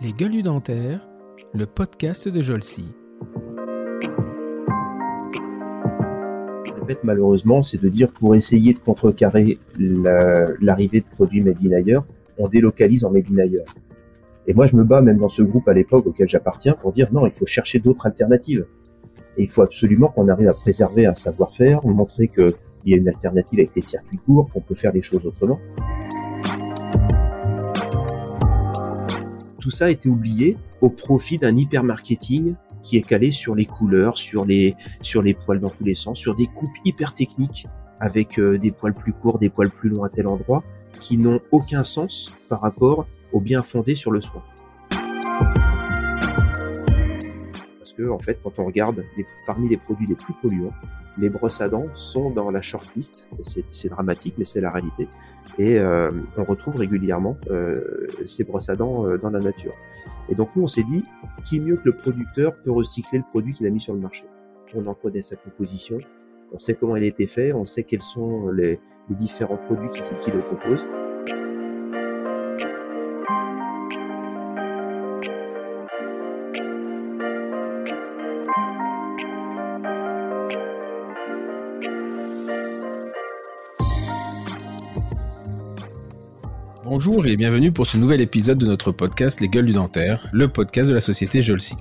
Les gueules dentaires, le podcast de Jolcy. malheureusement, c'est de dire pour essayer de contrecarrer l'arrivée de produits made in ailleurs, on délocalise en made in ailleurs. Et moi, je me bats même dans ce groupe à l'époque auquel j'appartiens pour dire non, il faut chercher d'autres alternatives. Et il faut absolument qu'on arrive à préserver un savoir-faire, montrer qu'il y a une alternative avec les circuits courts, qu'on peut faire les choses autrement. Tout ça a été oublié au profit d'un hyper-marketing qui est calé sur les couleurs, sur les, sur les poils dans tous les sens, sur des coupes hyper techniques avec euh, des poils plus courts, des poils plus longs à tel endroit, qui n'ont aucun sens par rapport au bien fondé sur le soin. En fait, quand on regarde parmi les produits les plus polluants, les brosses à dents sont dans la shortlist. C'est dramatique, mais c'est la réalité. Et euh, on retrouve régulièrement euh, ces brosses à dents euh, dans la nature. Et donc nous, on s'est dit, qui mieux que le producteur peut recycler le produit qu'il a mis sur le marché? On en connaît sa composition, on sait comment il a été fait, on sait quels sont les, différents produits qui le composent. Bonjour et bienvenue pour ce nouvel épisode de notre podcast Les Gueules du Dentaire, le podcast de la société Jolsi.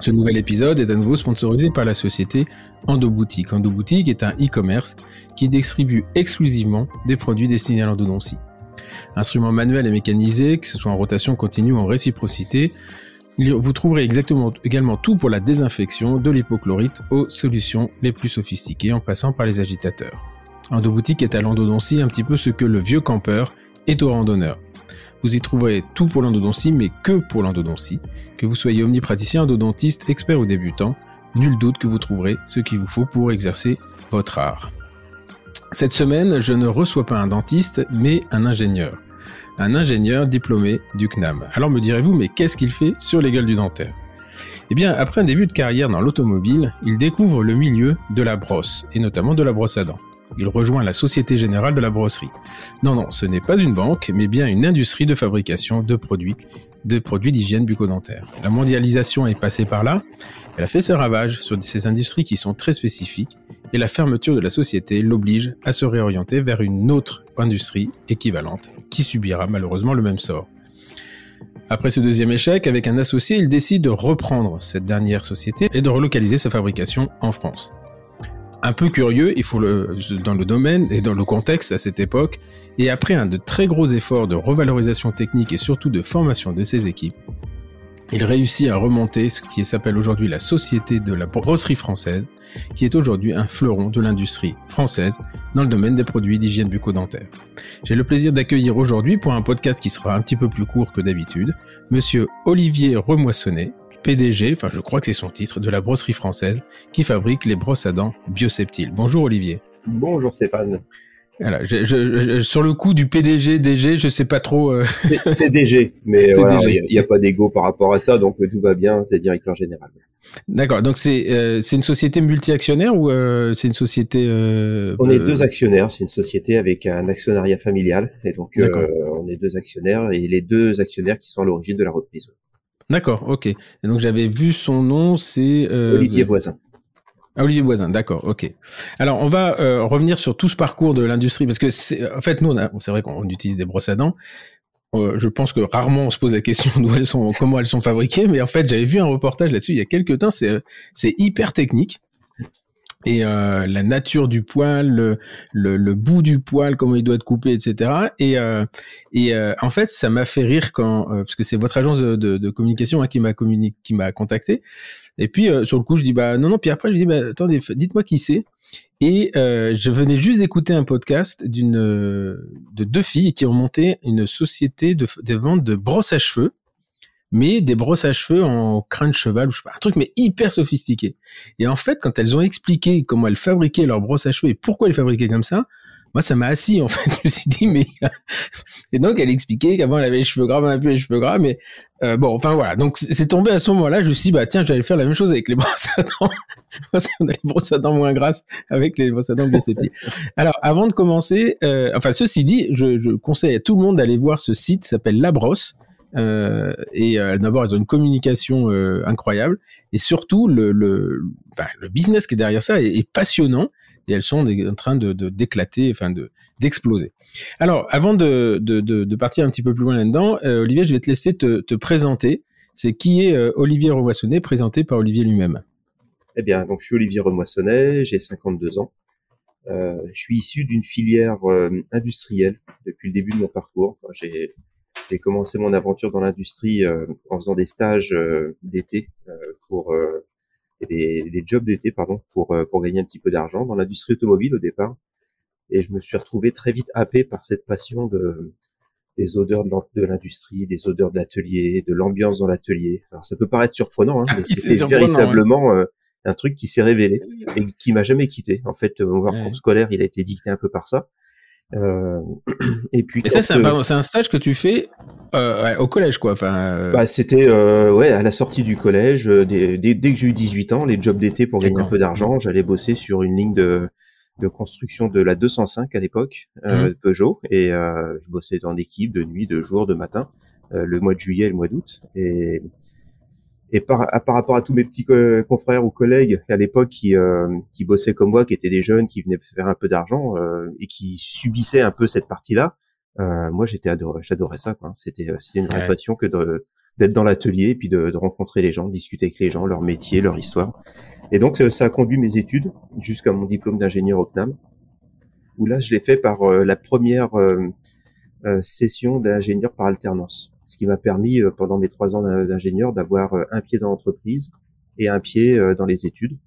Ce nouvel épisode est à nouveau sponsorisé par la société Endoboutique. Endoboutique est un e-commerce qui distribue exclusivement des produits destinés à l'endodontie. Instruments manuels et mécanisés, que ce soit en rotation continue ou en réciprocité, vous trouverez exactement également tout pour la désinfection de l'hypochlorite aux solutions les plus sophistiquées en passant par les agitateurs. Endoboutique est à l'endodontie un petit peu ce que le vieux campeur est au randonneur. Vous y trouverez tout pour l'endodontie, mais que pour l'endodontie. Que vous soyez omnipraticien, endodontiste, expert ou débutant, nul doute que vous trouverez ce qu'il vous faut pour exercer votre art. Cette semaine, je ne reçois pas un dentiste, mais un ingénieur. Un ingénieur diplômé du CNAM. Alors me direz-vous, mais qu'est-ce qu'il fait sur les gueules du dentaire? Eh bien, après un début de carrière dans l'automobile, il découvre le milieu de la brosse, et notamment de la brosse à dents. Il rejoint la Société Générale de la Brosserie. Non, non, ce n'est pas une banque, mais bien une industrie de fabrication de produits, de produits d'hygiène bucco-dentaire. La mondialisation est passée par là. Elle a fait ses ravages sur ces industries qui sont très spécifiques et la fermeture de la société l'oblige à se réorienter vers une autre industrie équivalente qui subira malheureusement le même sort. Après ce deuxième échec, avec un associé, il décide de reprendre cette dernière société et de relocaliser sa fabrication en France un peu curieux, il faut le, dans le domaine et dans le contexte à cette époque, et après un de très gros efforts de revalorisation technique et surtout de formation de ses équipes, il réussit à remonter ce qui s'appelle aujourd'hui la Société de la Brosserie Française, qui est aujourd'hui un fleuron de l'industrie française dans le domaine des produits d'hygiène bucco-dentaire. J'ai le plaisir d'accueillir aujourd'hui pour un podcast qui sera un petit peu plus court que d'habitude, monsieur Olivier Remoissonnet, PDG, enfin je crois que c'est son titre, de la brosserie française qui fabrique les brosses à dents Bioseptile. Bonjour Olivier. Bonjour Stéphane. Voilà, sur le coup du PDG, DG, je sais pas trop. Euh... C'est DG, mais il n'y a, pas d'ego par rapport à ça, donc tout va bien, c'est directeur général. D'accord, donc c'est euh, une société multi-actionnaire ou euh, c'est une société euh, On est deux actionnaires, c'est une société avec un actionnariat familial, et donc on est deux actionnaires, et les deux actionnaires qui sont à l'origine de la reprise. D'accord, ok. Et donc j'avais vu son nom, c'est euh, Olivier Voisin. Ah, Olivier Voisin, d'accord, ok. Alors on va euh, revenir sur tout ce parcours de l'industrie parce que c'est, en fait nous, c'est vrai qu'on utilise des brosses à dents. Euh, je pense que rarement on se pose la question d'où elles sont, comment elles sont fabriquées, mais en fait j'avais vu un reportage là-dessus il y a quelques temps. C'est hyper technique et euh, la nature du poil, le, le, bout du poil, comment il doit être coupé, etc. Et, euh, et euh, en fait, ça m'a fait rire quand, euh, parce que c'est votre agence de, de, de communication hein, qui m'a qui m'a contacté. Et puis euh, sur le coup, je dis bah non non. Puis après, je dis bah attendez, dites-moi qui c'est. Et je venais juste d'écouter un podcast d'une de deux filles qui ont monté une société de, de vente de brosses à cheveux mais des brosses à cheveux en crin de cheval ou je sais pas, un truc mais hyper sophistiqué. Et en fait, quand elles ont expliqué comment elles fabriquaient leurs brosses à cheveux et pourquoi elles fabriquaient comme ça, moi, ça m'a assis, en fait. Je me suis dit, mais. et donc, elle expliquait qu'avant, elle avait les cheveux gras, maintenant, les cheveux gras, mais euh, bon, enfin, voilà. Donc, c'est tombé à ce moment-là. Je me suis dit, bah, tiens, j'allais faire la même chose avec les brosses à dents. Parce qu'on a les brosses à dents moins grasses avec les brosses à dents bioceptiques. Alors, avant de commencer, euh, enfin, ceci dit, je, je, conseille à tout le monde d'aller voir ce site, s'appelle La Brosse. Euh, et euh, d'abord, ils ont une communication euh, incroyable. Et surtout, le, business qui est derrière ça est, passionnant et elles sont en train de d'éclater, enfin de d'exploser. Alors, avant de, partir un petit peu plus loin là-dedans, Olivier, je vais te laisser te, te présenter. C'est qui est Olivier Remoissonnet, présenté par Olivier lui-même. Eh bien, donc je suis Olivier Remoissonnet, j'ai 52 ans. Je suis issu d'une filière industrielle depuis le début de mon parcours. J'ai j'ai commencé mon aventure dans l'industrie en faisant des stages d'été pour des, des jobs d'été pardon pour euh, pour gagner un petit peu d'argent dans l'industrie automobile au départ et je me suis retrouvé très vite happé par cette passion de des odeurs de l'industrie, des odeurs de l'atelier, de l'ambiance dans l'atelier. Alors ça peut paraître surprenant, hein, mais c'était véritablement euh, un truc qui s'est révélé et qui m'a jamais quitté. En fait, mon parcours scolaire, il a été dicté un peu par ça. Euh, et puis. Et ça, c'est un, un, stage que tu fais euh, au collège, quoi. Enfin. Euh... Bah, c'était euh, ouais à la sortie du collège. Euh, dès, dès, dès que j'ai eu 18 ans, les jobs d'été pour gagner un peu d'argent, j'allais bosser sur une ligne de de construction de la 205 à l'époque, euh, mmh. Peugeot, et je bossais en équipe de nuit, de jour, de matin, le mois de juillet et le mois d'août. Et et par, par rapport à tous mes petits confrères ou collègues à l'époque qui, euh, qui bossaient comme moi, qui étaient des jeunes, qui venaient faire un peu d'argent euh, et qui subissaient un peu cette partie-là, euh, moi j'étais adoré, j'adorais ça. C'était, euh, c'était une vraie passion que d'être dans l'atelier et puis de, de, rencontrer les gens, de discuter avec les gens, leur métier, leur histoire. Et donc ça a conduit mes études jusqu'à mon diplôme d'ingénieur au CNAM, où là je l'ai fait par euh, la première session d'ingénieur par alternance ce qui m'a permis euh, pendant mes trois ans d'ingénieur d'avoir euh, un pied dans l'entreprise et un pied euh, dans les études.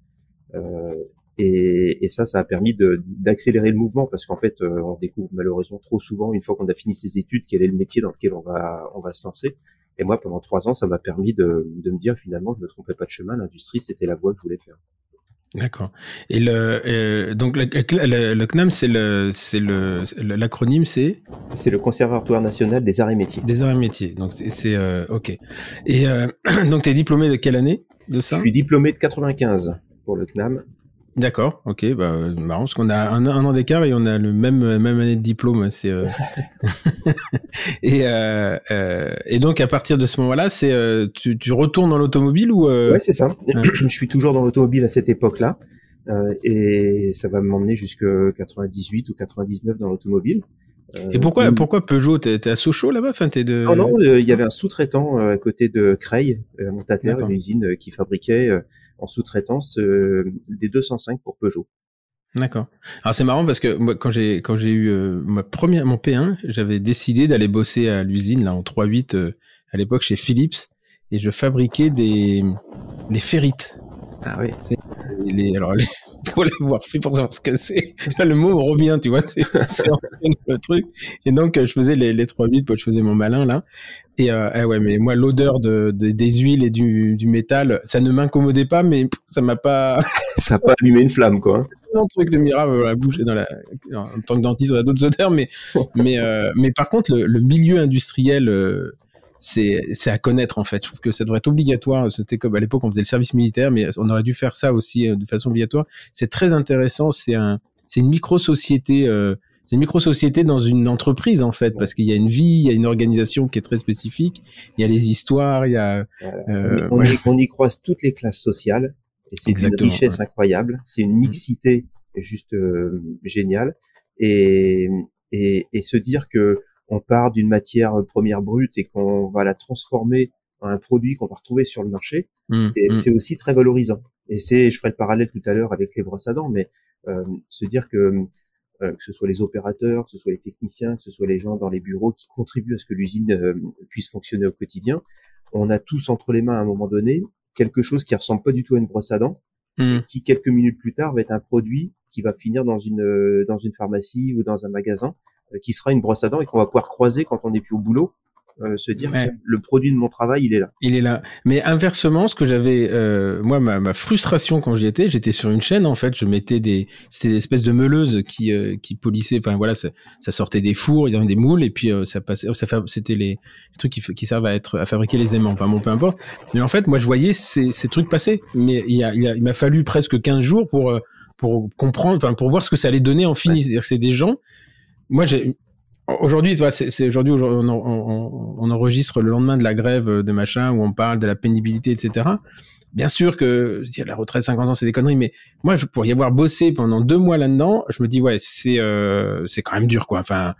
Et, ça, ça a permis d'accélérer le mouvement parce qu'en fait, on découvre malheureusement trop souvent, une fois qu'on a fini ses études, quel est le métier dans lequel on va, on va se lancer. Et moi, pendant trois ans, ça m'a permis de, de, me dire finalement, je ne me trompais pas de chemin. L'industrie, c'était la voie que je voulais faire. D'accord. Et le euh, donc le, le, CNAM c'est le c'est le l'acronyme c'est? C'est le Conservatoire national des arts et métiers. Des arts et métiers. Donc c'est euh, OK. Et euh, donc tu es diplômé de quelle année de ça? Je suis diplômé de 95 pour le CNAM D'accord, ok, bah marrant parce qu'on a un, un an d'écart et on a le même même année de diplôme, c'est euh... et euh, euh, et donc à partir de ce moment-là, c'est euh, tu, tu retournes dans l'automobile ou euh... Ouais, c'est ça. Je suis toujours dans l'automobile à cette époque-là euh, et ça va m'emmener jusque 98 ou 99 dans l'automobile. Et pourquoi pourquoi Peugeot? T'es à Sochaux là-bas? Enfin, t'es de. Non, non, il y avait un sous-traitant à côté de Creil, à Montataire, une usine qui fabriquait en sous-traitance euh, des 205 pour Peugeot. D'accord. Alors c'est marrant parce que moi quand j'ai quand j'ai eu euh, ma première mon P1, j'avais décidé d'aller bosser à l'usine là en 3.8 euh, à l'époque chez Philips et je fabriquais des les ferrites. Ah oui. Les, alors les, pour l'avoir fait pour savoir ce que c'est. le mot revient, tu vois, c'est le truc. Et donc, je faisais les, les 3 bits, je faisais mon malin, là. Et euh, eh ouais, mais moi, l'odeur de, des huiles et du, du métal, ça ne m'incommodait pas, mais ça m'a pas... ça n'a pas allumé une flamme, quoi. Un truc de miracle, la bouche dans la... En tant que dentiste, on a d'autres odeurs, mais, mais, euh, mais par contre, le, le milieu industriel... Euh, c'est à connaître en fait. Je trouve que ça devrait être obligatoire. C'était comme à l'époque on faisait le service militaire, mais on aurait dû faire ça aussi euh, de façon obligatoire. C'est très intéressant. C'est un, c'est une micro société. Euh, c'est une micro-société dans une entreprise en fait, parce qu'il y a une vie, il y a une organisation qui est très spécifique, il y a les histoires, il y a. Euh, on, y, croise toutes les classes sociales et c'est une richesse incroyable. C'est une mixité juste géniale et, et, et se dire que on part d'une matière euh, première brute et qu'on va la transformer en un produit qu'on va retrouver sur le marché, mmh, mmh. c'est aussi très valorisant. Et c'est, je ferai le parallèle tout à l'heure avec les brosses à dents, mais euh, se dire que euh, que ce soit les opérateurs, que ce soit les techniciens, que ce soit les gens dans les bureaux qui contribuent à ce que l'usine euh, puisse fonctionner au quotidien, on a tous entre les mains à un moment donné quelque chose qui ressemble pas du tout à une brosse à dents, mmh. qui quelques minutes plus tard va être un produit qui va finir dans une dans une pharmacie ou dans un magasin euh, qui sera une brosse à dents et qu'on va pouvoir croiser quand on n'est plus au boulot euh, se dire que le produit de mon travail, il est là. Il est là. Mais inversement, ce que j'avais, euh, moi, ma, ma, frustration quand j'y étais, j'étais sur une chaîne en fait, je mettais des, c'était des espèces de meuleuses qui euh, qui polissaient. Enfin voilà, ça, ça, sortait des fours, il y avait des moules et puis euh, ça passait, ça c'était les, les, trucs qui, qui servent à être à fabriquer les aimants. Enfin bon, peu importe. Mais en fait, moi, je voyais ces, ces trucs passer. Mais il, y a, il, a, il m'a fallu presque 15 jours pour pour comprendre, enfin pour voir ce que ça allait donner en fini. C'est-à-dire c'est des gens. Moi, j'ai aujourd'hui, c'est aujourd'hui on, on, enregistre le lendemain de la grève de machin où on parle de la pénibilité, etc. Bien sûr que la retraite 50 ans, c'est des conneries, mais moi, pour y avoir bossé pendant deux mois là-dedans, je me dis ouais, c'est euh, c'est quand même dur, quoi. Enfin,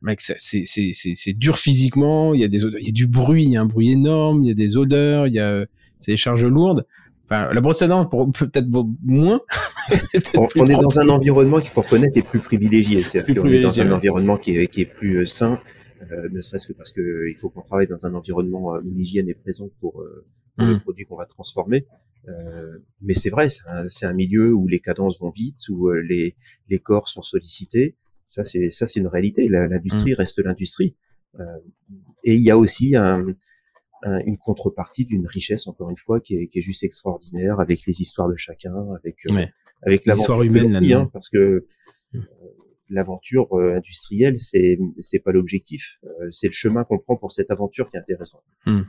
mec, c'est c'est dur physiquement. Il y a des il y a du bruit, il y a un bruit énorme, il y a des odeurs, il y a c'est des charges lourdes la brosse à dents, peut-être moins. on, est dans un environnement qu'il faut reconnaître est plus privilégié. C'est-à-dire qu'on est dans un environnement qui est, qui est plus euh, sain, euh, ne serait-ce que parce que il faut qu'on travaille dans un environnement euh, où l'hygiène est présente pour, pour les mmh. produits qu'on va transformer. mais c'est vrai, c'est un, un, milieu où les cadences vont vite, où les, les corps sont sollicités. Ça, c'est ça, c'est une réalité. L'industrie mmh. reste l'industrie. et il y a aussi un, une contrepartie d'une richesse encore une fois qui est, qui est, juste extraordinaire avec les histoires de chacun, avec euh, avec l'aventure humaine, hein, parce que mm. euh, l'aventure euh, industrielle c'est c'est pas l'objectif, c'est le chemin qu'on prend pour cette aventure qui est intéressant. Mm.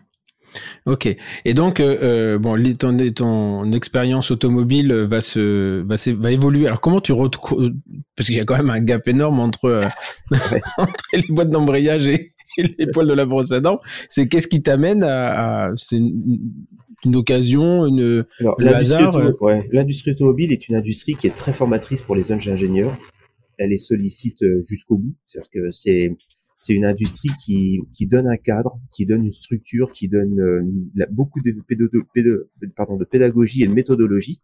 Ok. Et donc, euh, bon, ton, ton expérience automobile va se, va, va évoluer. Alors, comment tu retrouves, parce qu'il y a quand même un gap énorme entre, entre les boîtes d'embrayage et, les poils de la brosse à dents. C'est qu'est-ce qui t'amène à, c'est une, occasion, une l'industrie automobile, l'industrie automobile est une industrie qui est très formatrice pour les jeunes ingénieurs. Elle les sollicite euh, jusqu'au bout. C'est-à-dire que c'est c'est une industrie qui, qui donne un cadre, qui donne une structure, qui donne euh, beaucoup de, pardon, de pédagogie et de méthodologie.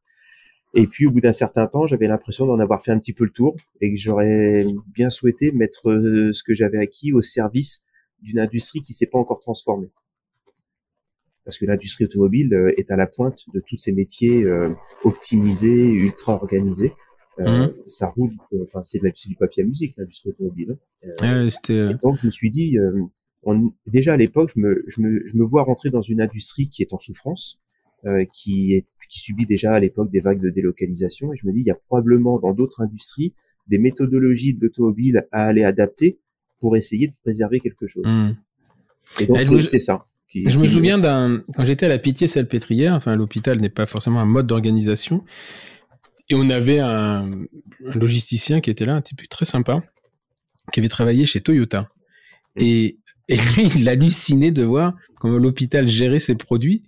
Et puis au bout d'un certain temps, j'avais l'impression d'en avoir fait un petit peu le tour et que j'aurais bien souhaité mettre euh, ce que j'avais acquis au service d'une industrie qui s'est pas encore transformée. Parce que l'industrie automobile euh, est à la pointe de tous ces métiers euh, optimisés, ultra organisés. Euh, mhm. Ça roule, enfin c'est du papier à musique l'industrie automobile. Hein. donc je me suis dit, on, déjà à l'époque, je me, je, me, je me vois rentrer dans une industrie qui est en souffrance, qui est qui subit déjà à l'époque des vagues de délocalisation. Et je me dis, il y a probablement dans d'autres industries des méthodologies d'automobile à aller adapter pour essayer de préserver quelque chose. Hmm. Et donc, c'est ça. je me souviens d'un, quand j'étais à la Pitié-Salpêtrière, enfin, l'hôpital n'est pas forcément un mode d'organisation. Et on avait un, logisticien qui était là, un type très sympa, qui avait travaillé chez Toyota. Hmm. Et, et lui, il hallucinait de voir comment l'hôpital gérait ses produits.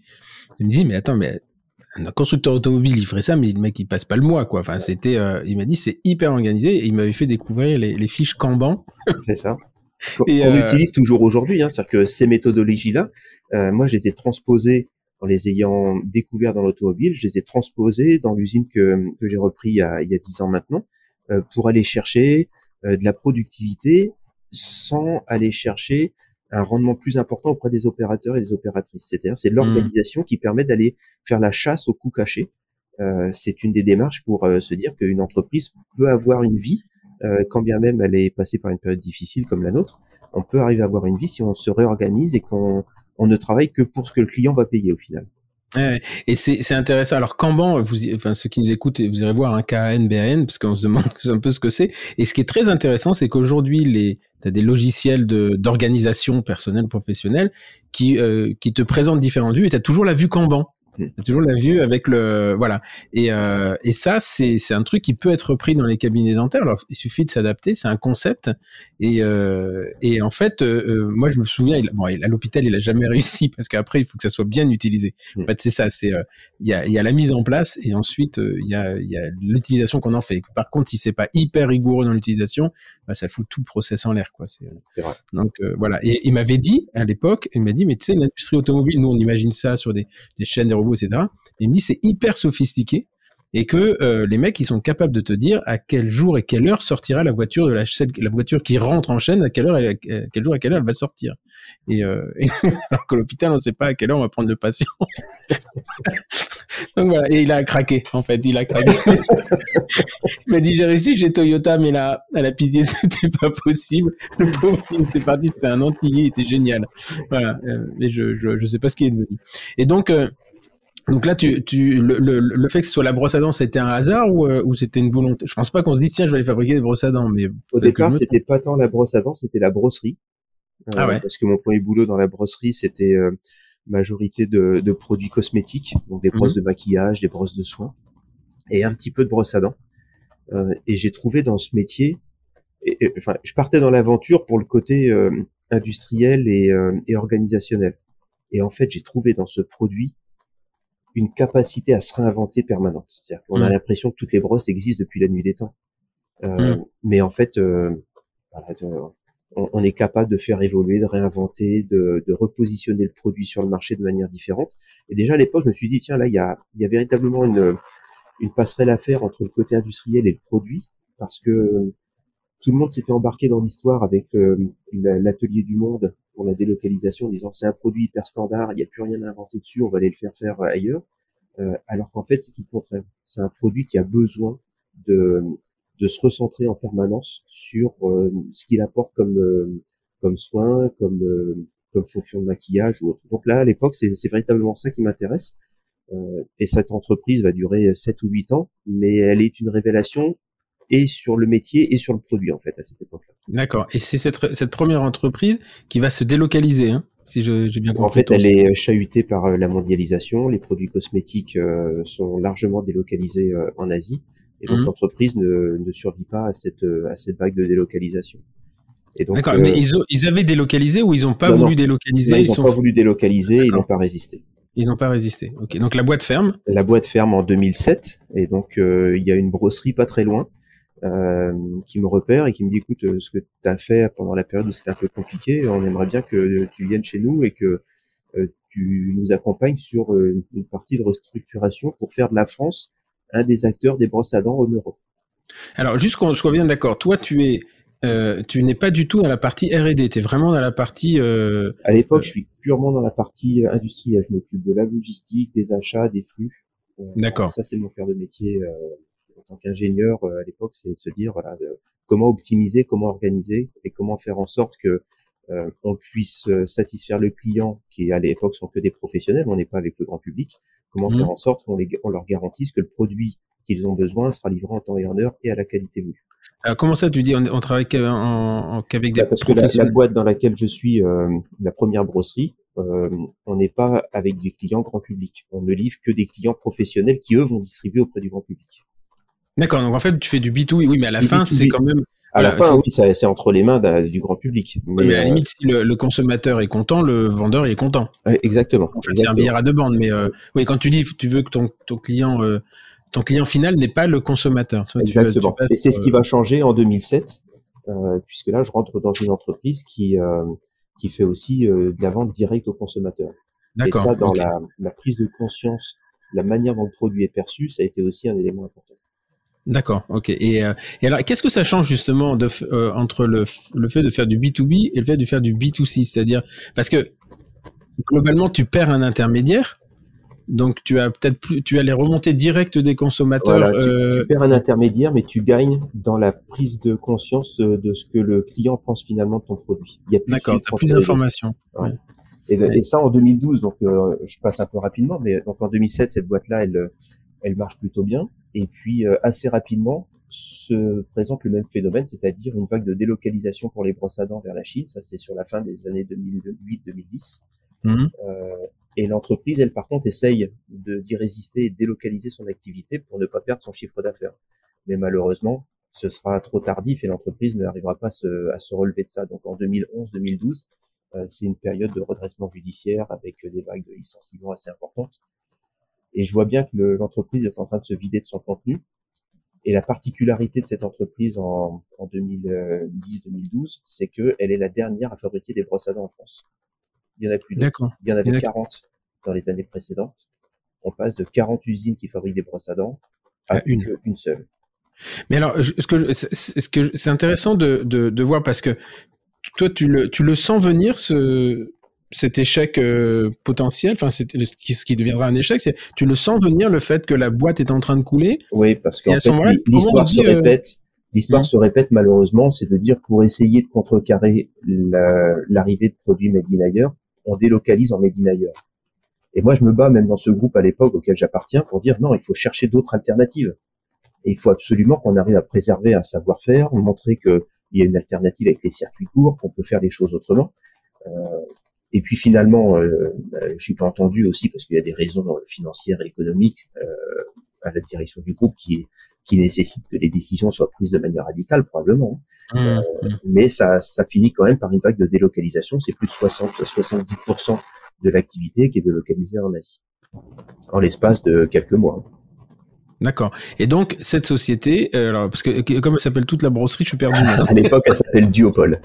Il me dit, mais attends, mais un constructeur automobile, il ferait ça, mais le mec, il passe pas le mois, quoi. Enfin, c'était, euh, il m'a dit, c'est hyper organisé. Et il m'avait fait découvrir les, les fiches Kanban. C'est ça. Qu'on euh, utilise toujours aujourd'hui. Hein, C'est-à-dire que ces méthodologies-là, euh, moi, je les ai transposées en les ayant découvertes dans l'automobile. Je les ai transposées dans l'usine que, que j'ai repris il y a, 10 ans maintenant, euh, pour aller chercher euh, de la productivité sans aller chercher un rendement plus important auprès des opérateurs et des opératrices. C'est-à-dire, c'est l'organisation qui permet d'aller faire la chasse au coût caché. Euh, c'est une des démarches pour euh, se dire qu'une entreprise peut avoir une vie, euh, quand bien même elle est passée par une période difficile comme la nôtre. On peut arriver à avoir une vie si on se réorganise et qu'on on ne travaille que pour ce que le client va payer au final. Et c'est intéressant. Alors Kanban, vous, enfin ceux qui nous écoutent, vous irez voir un KNBN parce qu'on se demande un peu ce que c'est. Et ce qui est très intéressant, c'est qu'aujourd'hui les tu as des logiciels d'organisation personnelle professionnelle qui euh, qui te présentent différentes vues et tu toujours la vue Kanban. Mm. toujours la vue avec le voilà. Et euh, et ça c'est c'est un truc qui peut être repris dans les cabinets dentaires. Alors il suffit de s'adapter c'est un concept. Et euh, et en fait euh, moi je me souviens il, bon à l'hôpital il a jamais réussi parce qu'après il faut que ça soit bien utilisé. Mm. en fait c'est ça c'est il y a il y a la mise en place et ensuite il y a il y a l'utilisation qu'on en fait. Par contre si c'est pas hyper rigoureux dans l'utilisation bah, ça fout tout le process en l'air quoi. C'est vrai. donc voilà. Et il m'avait dit à l'époque il m'a dit mais tu sais l'industrie automobile nous on imagine ça sur des des chaînes des etc. Et il me dit c'est hyper sophistiqué et que euh, les mecs ils sont capables de te dire à quel jour et quelle heure sortira la voiture de la voiture qui rentre en chaîne, à quelle heure, à quel jour, à quelle heure elle va sortir. Et, euh, alors que l'hôpital on ne sait pas à quelle heure on va prendre le patient. Donc voilà, et il a craqué, en fait, il a craqué. il m'a dit, j'ai réussi chez Toyota, mais là, à la pitié, c'était pas possible. Le pauvre, il était parti, c'était un antillais, il était génial. Voilà, euh, mais je, je, je sais pas ce qu'il est devenu. Et donc, euh, donc là, tu, tu, le, le, le, fait que ce soit la brosse à dents, c'était un hasard ou, euh, ou c'était une volonté? Je pense pas qu'on se dise tiens, je vais aller fabriquer des brosses à dents. Mais au départ, c'était pas tant la brosse à dents, c'était la brosserie. Euh, ah ouais. Parce que mon premier boulot dans la brosserie, c'était euh, majorité de, de, produits cosmétiques, donc des brosses mmh. de maquillage, des brosses de soins, et un petit peu de brosse à dents. et j'ai trouvé dans ce métier, et, enfin, je partais dans l'aventure pour le côté industriel et, et organisationnel. Et en fait, j'ai trouvé dans ce produit une capacité à se réinventer permanente. C'est-à-dire qu'on a mmh. l'impression que toutes les brosses existent depuis la nuit des temps. Euh, mmh. Mais en fait, euh, on, est capable de faire évoluer, de réinventer, de, de, repositionner le produit sur le marché de manière différente. Et déjà à l'époque, je me suis dit, tiens, là, il y a, y a véritablement une, une passerelle à faire entre le côté industriel et le produit, parce que tout le monde s'était embarqué dans l'histoire avec euh, l'atelier du monde pour la délocalisation, en disant c'est un produit hyper standard, il n'y a plus rien à inventer dessus, on va aller le faire faire ailleurs. Euh, alors qu'en fait, c'est tout le contraire. C'est un produit qui a besoin de, de se recentrer en permanence sur euh, ce qu'il apporte comme euh, comme soin, comme comme fonction de maquillage ou autre. Donc là, à l'époque, c'est véritablement ça qui m'intéresse. et cette entreprise va durer 7 ou 8 ans, mais elle est une révélation et sur le métier et sur le produit en fait à cette époque-là. D'accord. Et c'est cette, cette première entreprise qui va se délocaliser, hein, si j'ai bien compris. En fait, elle est chahutée par euh, la mondialisation. Les produits cosmétiques euh, sont largement délocalisés euh, en Asie, et donc mmh. l'entreprise ne, ne survit pas à cette à cette vague de délocalisation. D'accord, mais ils, ont, ils, avaient délocalisé ou ils n'ont pas voulu délocaliser Ils n'ont pas voulu délocaliser, ils n'ont pas résisté. Ils n'ont pas résisté. Ok, donc la boîte ferme. La boîte ferme en 2007, et donc il y a une brosserie pas très loin euh, qui me repère et qui me dit écoute euh, ce que tu as fait pendant la période où c'était un peu compliqué on aimerait bien que tu viennes chez nous et que euh, tu nous accompagnes sur une partie de restructuration pour faire de la France un des acteurs des brosses à dents en Europe. Alors juste qu'on soit bien d'accord, toi tu es euh, tu n'es pas du tout dans la partie R&D, tu es vraiment dans la partie... Euh, à l'époque, je suis purement dans la partie industrielle. Je m'occupe de la logistique, des achats, des flux. D'accord. Ça, c'est mon cœur de métier tant qu'ingénieur euh, à l'époque, c'est de se dire voilà comment optimiser, comment organiser et comment faire en sorte que euh, on puisse euh, satisfaire le client qui à l'époque sont que des professionnels, on n'est pas avec le grand public. Comment mmh. faire en sorte qu'on on leur garantisse que le produit qu'ils ont besoin sera livré en temps et en heure et à la qualité voulue. Alors comment ça tu dis on, travaille qu'avec des bah, parce que la, boîte dans laquelle je suis, la première brosserie, on n'est pas avec des clients grand public. On ne livre que des clients professionnels qui eux vont distribuer auprès du grand public. D'accord, donc en fait, tu fais du B2B, oui, mais à la fin, c'est quand même. À la fin, oui, c'est entre les mains du grand public. Mais, mais à la euh, limite, si le, consommateur est content, le vendeur il est content. exactement. En fait, c'est un billard à deux bandes, mais euh, oui, quand tu dis, tu veux que ton, ton client, euh, ton client final n'est pas le consommateur. exactement. Et c'est ce qui va changer en 2007, puisque là, je rentre dans une entreprise qui qui fait aussi de la vente directe au consommateur. D'accord. Et ça, dans la, la prise de conscience, la manière dont le produit est perçu, ça a été aussi un élément important. D'accord, ok. Et, euh, et alors, qu'est-ce que ça change justement de, euh, entre le, le, fait de faire du B2B et le fait de faire du B2C C'est-à-dire, parce que globalement, tu perds un intermédiaire, donc tu as peut-être plus, tu as les remontées directes des consommateurs. tu, euh, perds un intermédiaire, mais tu gagnes dans la prise de conscience de, ce que le client pense finalement de ton produit. D'accord, tu as plus d'informations. Et, et, ça en 2012, donc je passe un peu rapidement, mais donc en 2007, cette boîte-là, elle, elle marche plutôt bien. Et puis euh, assez rapidement se présente le même phénomène, c'est-à-dire une vague de délocalisation pour les brosses à dents vers la Chine. Ça, c'est sur la fin des années 2008-2010. Mmh. Euh, et l'entreprise, elle, par contre, essaye d'y résister et de délocaliser son activité pour ne pas perdre son chiffre d'affaires. Mais malheureusement, ce sera trop tardif et l'entreprise n'arrivera pas à se, à se, relever de ça. Donc en 2011-2012, euh, c'est une période de redressement judiciaire avec des vagues de licenciements assez importantes. Et je vois bien que l'entreprise est en train de se vider de son contenu. Et la particularité de cette entreprise en, en 2010-2012, c'est qu'elle est la dernière à fabriquer des brosses à dents en France. Il y en a plus. D'accord. Il y en avait 40 dans les années précédentes. On passe de 40 usines qui fabriquent des brosses à dents à, une. une seule. Mais alors, ce que ce que c'est intéressant de, de, de, voir parce que toi, tu le, tu le sens venir ce cet échec euh, potentiel, enfin ce qui, deviendra un échec, c'est tu le sens venir le fait que la boîte est en train de couler. Oui, parce qu'en fait l'histoire se euh, répète. L'histoire se répète malheureusement, c'est de dire pour essayer de contrecarrer l'arrivée de produits made in ailleurs, on délocalise en made in ailleurs. Et moi je me bats même dans ce groupe à l'époque auquel j'appartiens pour dire non, il faut chercher d'autres alternatives. Et il faut absolument qu'on arrive à préserver un savoir-faire, montrer qu'il y a une alternative avec les circuits courts, qu'on peut faire les choses autrement. Euh, et puis finalement, euh, bah, je suis pas entendu aussi parce qu'il y a des raisons euh, financières et économiques euh, à la direction du groupe qui qui nécessitent que les décisions soient prises de manière radicale probablement. Mmh, euh. Mais ça, ça finit quand même par une vague de délocalisation. C'est plus de 60 70% de l'activité qui est délocalisée en Asie en l'espace de quelques mois. D'accord. Et donc, cette société, euh, alors, parce que comme elle s'appelle toute la brosserie, je suis perdu. à l'époque, elle s'appelle Duopol.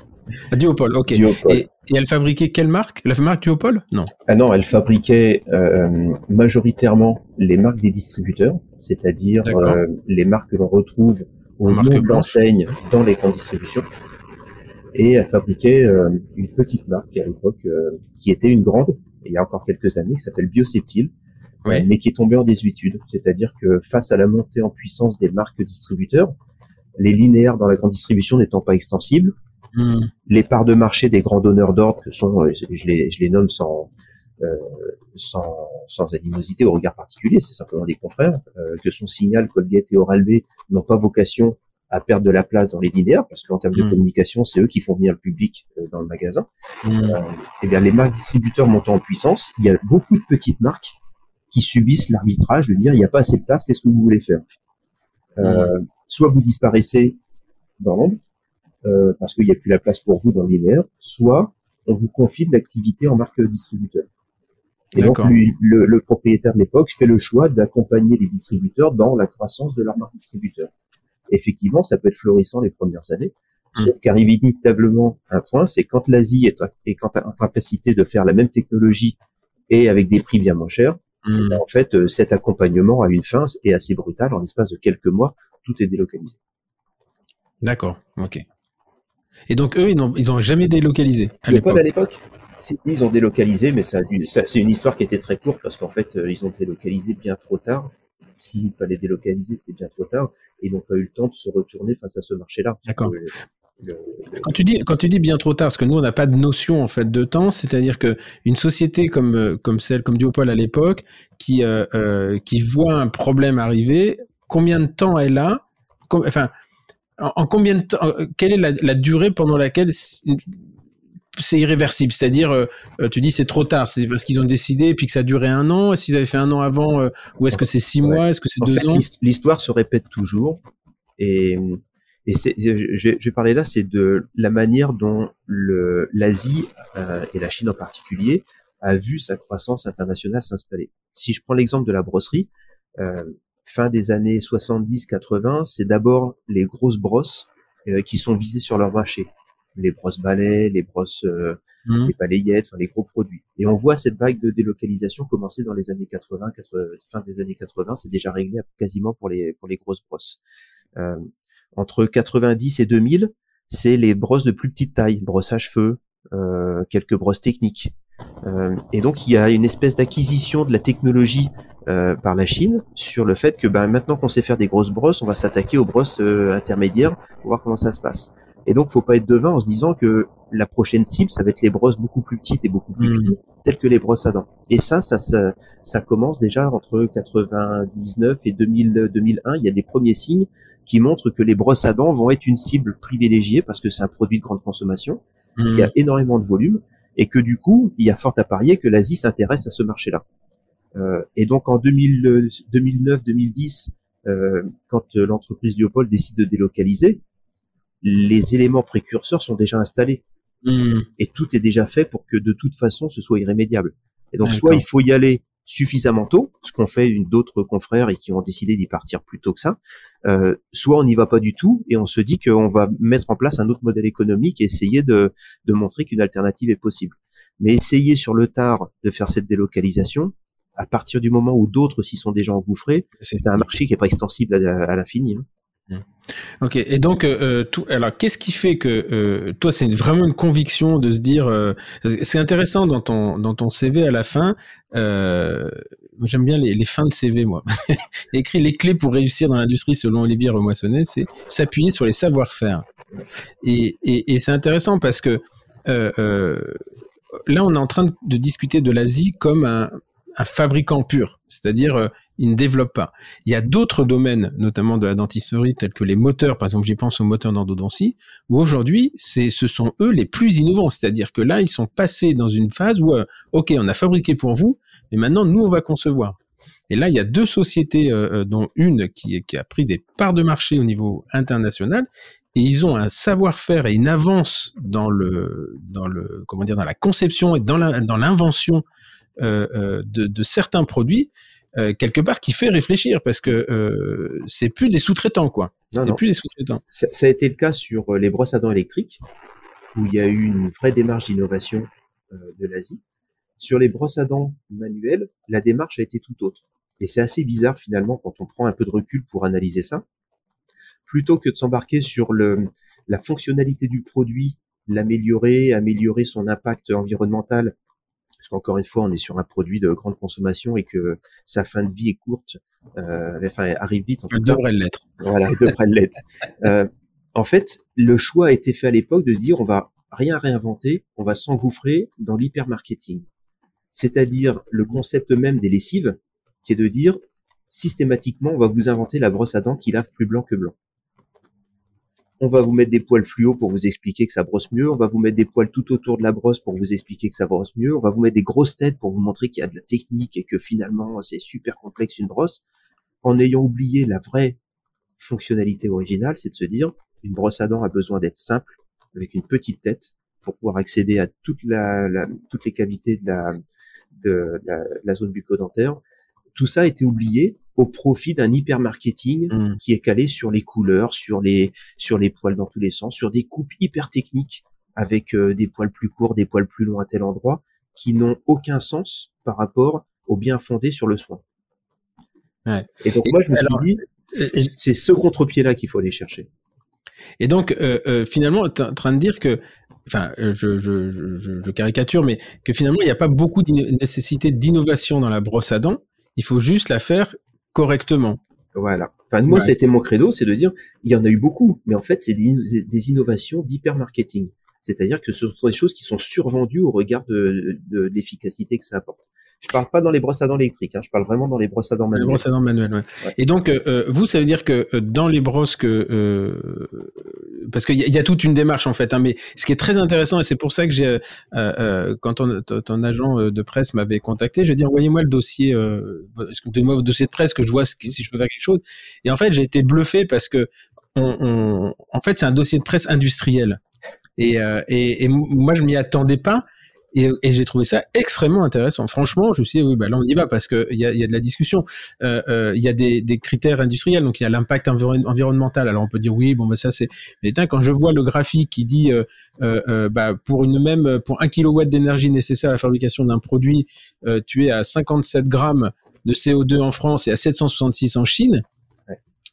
Ah, Duopol, ok. Et, elle fabriquait quelle marque? La marque Duopol? Non. Ah non, elle fabriquait euh, majoritairement les marques des distributeurs, c'est-à-dire euh, les marques que l'on retrouve au nom de l'enseigne dans les grandes distributions. Et elle fabriquait euh, une petite marque à l'époque qui était une grande, il y a encore quelques années, qui s'appelle Bioseptile mais qui est tombé en désuétude. C'est-à-dire que face à la montée en puissance des marques distributeurs, les linéaires dans la grande distribution n'étant pas extensibles, hmm. les parts de marché des grands donneurs d'ordre, que sont, euh, je les, je les nomme sans, euh, sans, sans animosité au regard particulier, c'est simplement des confrères, euh, que sont Signal, Colgate et Oral-B n'ont pas vocation à perdre de la place dans les linéaires, parce qu'en termes de hmm. communication, c'est eux qui font venir le public euh, dans le magasin. Hmm. Euh, et bien, les marques distributeurs montant en puissance, il y a beaucoup de petites marques qui subissent l'arbitrage de dire il n'y a pas assez de place, qu'est-ce que vous voulez faire? Euh, Soit vous disparaissez dans l'ombre, euh, parce qu'il n'y a plus la place pour vous dans l'hiver, soit on vous confie de l'activité en marque distributeur. Et donc le, le, propriétaire de l'époque fait le choix d'accompagner les distributeurs dans la croissance de leur marque distributeur. Effectivement, ça peut être florissant les premières années, mmh. sauf qu'arrive inévitablement un point, c'est quand l'Asie est, est en capacité de faire la même technologie et avec des prix bien moins chers, Mm. En fait, euh, cet accompagnement a une fin et assez brutal. En l'espace de quelques mois, tout est délocalisé. D'accord, ok. Et donc eux, ils n'ont ils ont jamais délocalisé à l'époque. à l'époque ils ont délocalisé, mais ça, c'est une histoire qui était très courte parce qu'en fait, euh, ils ont délocalisé bien trop tard. S'il fallait délocaliser, c'était bien trop tard. Et ils n'ont pas eu le temps de se retourner face à ce marché-là. D'accord. Quand tu dis quand tu dis bien trop tard, parce que nous on n'a pas de notion en fait de temps, c'est-à-dire que une société comme euh, comme celle comme Duopol à l'époque, qui euh, euh, qui voit un problème arriver, combien de temps elle a, enfin en, combien de temps, quelle est la, durée pendant laquelle c'est irréversible, c'est-à-dire, tu dis c'est trop tard, c'est parce qu'ils ont décidé et puis que ça a duré un an. S'ils avaient fait un an avant, ou est-ce que c'est six mois, est-ce que c'est deux ans? L'histoire se répète toujours et je, vais parler là, c'est de la manière dont l'Asie euh, et la Chine en particulier a vu sa croissance internationale s'installer. Si je prends l'exemple de la brosserie, euh, fin des années 70-80, c'est d'abord les grosses brosses euh, qui sont visées sur leur marché. Les brosses balais, les brosses, euh, mmh. les balayettes, enfin les gros produits. Et on voit cette vague de délocalisation commencer dans les années 80, 80 fin des années 80, c'est déjà réglé quasiment pour les pour les grosses brosses. Euh, entre 90 et 2000, c'est les brosses de plus petite taille, brosses à cheveux, euh, quelques brosses techniques. Euh, et donc il y a une espèce d'acquisition de la technologie euh, par la Chine sur le fait que ben, maintenant qu'on sait faire des grosses brosses, on va s'attaquer aux brosses intermédiaires pour voir comment ça se passe. Et donc faut pas être devin en se disant que la prochaine cible, ça va être les brosses beaucoup plus petites et beaucoup plus mmh. fines, telles que les brosses à dents. Et ça, ça, ça, ça commence déjà entre 99 et 2000, 2001. Il y a des premiers signes qui montre que les brosses à dents vont être une cible privilégiée parce que c'est un produit de grande consommation, il y a mmh. énormément de volume, et que du coup, il y a fort à parier que l'Asie s'intéresse à ce marché-là. Euh, et donc en 2009-2010, euh, quand l'entreprise Diopol décide de délocaliser, les éléments précurseurs sont déjà installés. Mmh. Et tout est déjà fait pour que de toute façon ce soit irrémédiable. Et donc soit il faut y aller suffisamment tôt, ce qu'ont fait d'autres confrères et qui ont décidé d'y partir plus tôt que ça, euh, soit on n'y va pas du tout et on se dit qu'on va mettre en place un autre modèle économique et essayer de, de montrer qu'une alternative est possible. Mais essayer sur le tard de faire cette délocalisation, à partir du moment où d'autres s'y sont déjà engouffrés, c'est un marché qui est pas extensible à, l'infini. Hein. Mmh. Ok, et donc, euh, tout, alors qu'est-ce qui fait que toi, c'est vraiment une conviction de se dire, c'est intéressant dans ton, dans ton CV à la fin, j'aime bien les, les, fins de CV, moi. écrit les clés pour réussir dans l'industrie selon Olivier Remoissonnet, c'est s'appuyer sur les savoir-faire. Et, et, et c'est intéressant parce que là, on est en train de discuter de l'Asie comme un, un fabricant pur, c'est-à-dire euh, il ne développe pas. Il y a d'autres domaines, notamment de la dentisterie, tels que les moteurs, par exemple, j'y pense aux moteurs d'endodontie, où aujourd'hui, c'est, ce sont eux les plus innovants, c'est-à-dire que là, ils sont passés dans une phase où, euh, ok, on a fabriqué pour vous, mais maintenant, nous, on va concevoir. Et là, il y a deux sociétés, euh, dont une qui, a pris des parts de marché au niveau international, et ils ont un savoir-faire et une avance dans le, dans le, comment dire, dans la conception et dans, l'invention euh, euh, de, certains produits euh, quelque part qui fait réfléchir parce que c'est plus des sous-traitants quoi. C'est plus des sous-traitants. Ça, a été le cas sur les brosses à dents électriques où il y a eu une vraie démarche d'innovation de l'Asie. Sur les brosses à dents manuelles, la démarche a été tout autre. Et c'est assez bizarre finalement quand on prend un peu de recul pour analyser ça. Plutôt que de s'embarquer sur le, la fonctionnalité du produit, l'améliorer, améliorer son impact environnemental parce qu'encore une fois, on est sur un produit de grande consommation et que sa fin de vie est courte, euh, enfin arrive vite. En devrait l'être. Voilà, il devrait l'être. Euh, en fait, le choix a été fait à l'époque de dire on va rien réinventer, on va s'engouffrer dans l'hypermarketing, c'est-à-dire le concept même des lessives, qui est de dire systématiquement on va vous inventer la brosse à dents qui lave plus blanc que blanc on va vous mettre des poils fluo pour vous expliquer que ça brosse mieux, on va vous mettre des poils tout autour de la brosse pour vous expliquer que ça brosse mieux, on va vous mettre des grosses têtes pour vous montrer qu'il y a de la technique et que finalement c'est super complexe une brosse, en ayant oublié la vraie fonctionnalité originale, c'est de se dire une brosse à dents a besoin d'être simple, avec une petite tête, pour pouvoir accéder à toutes les cavités de la, la zone bucco-dentaire. Tout ça a été oublié au profit d'un hyper marketing mmh. qui est calé sur les couleurs, sur les sur les poils dans tous les sens, sur des coupes hyper techniques avec euh, des poils plus courts, des poils plus longs à tel endroit, qui n'ont aucun sens par rapport au bien fondé sur le soin. Et donc moi je me suis dit, c'est ce contre-pied-là qu'il faut aller chercher. Et donc euh, euh, finalement, tu es en train de dire que enfin, je, je, je, je, caricature, mais que finalement, il n'y a pas beaucoup de nécessité d'innovation dans la brosse à dents. Il faut juste la faire correctement. Voilà. Enfin, moi, ça a été mon credo, c'est de dire, il y en a eu beaucoup, mais en fait, c'est des, innovations d'hyper-marketing. C'est-à-dire que ce sont des choses qui sont survendues au regard de l'efficacité que ça apporte. Je parle pas dans les brosses à dents électriques, hein, je parle vraiment dans les brosses à dents manuelles. Les brosses à dents manuelles, ouais. Et donc, euh, euh, vous, ça veut dire que euh, dans les brosses que... Euh, parce qu'il y, y, a toute une démarche en fait, hein, mais ce qui est très intéressant, et c'est pour ça que j'ai... quand ton, ton, agent de presse m'avait contacté, je lui ai dit, envoyez-moi le dossier, donnez-moi le dossier de presse, que je vois si je peux faire quelque chose? Et en fait, j'ai été bluffé parce que, on, on, en fait, c'est un dossier de presse industriel. Et, et, et moi, je m'y attendais pas. Et, j'ai trouvé ça extrêmement intéressant. Franchement, je me suis dit, oui, bah là, on y va parce qu'il y a, y a de la discussion. Euh, euh, il y a des, critères industriels, donc il y a l'impact environnemental. Alors on peut dire, oui, bon, bah, ça c'est. Mais quand je vois le graphique qui dit, euh, bah, pour une même, pour un kilowatt d'énergie nécessaire à la fabrication d'un produit, tu es à 57 grammes de CO2 en France et à 766 en Chine.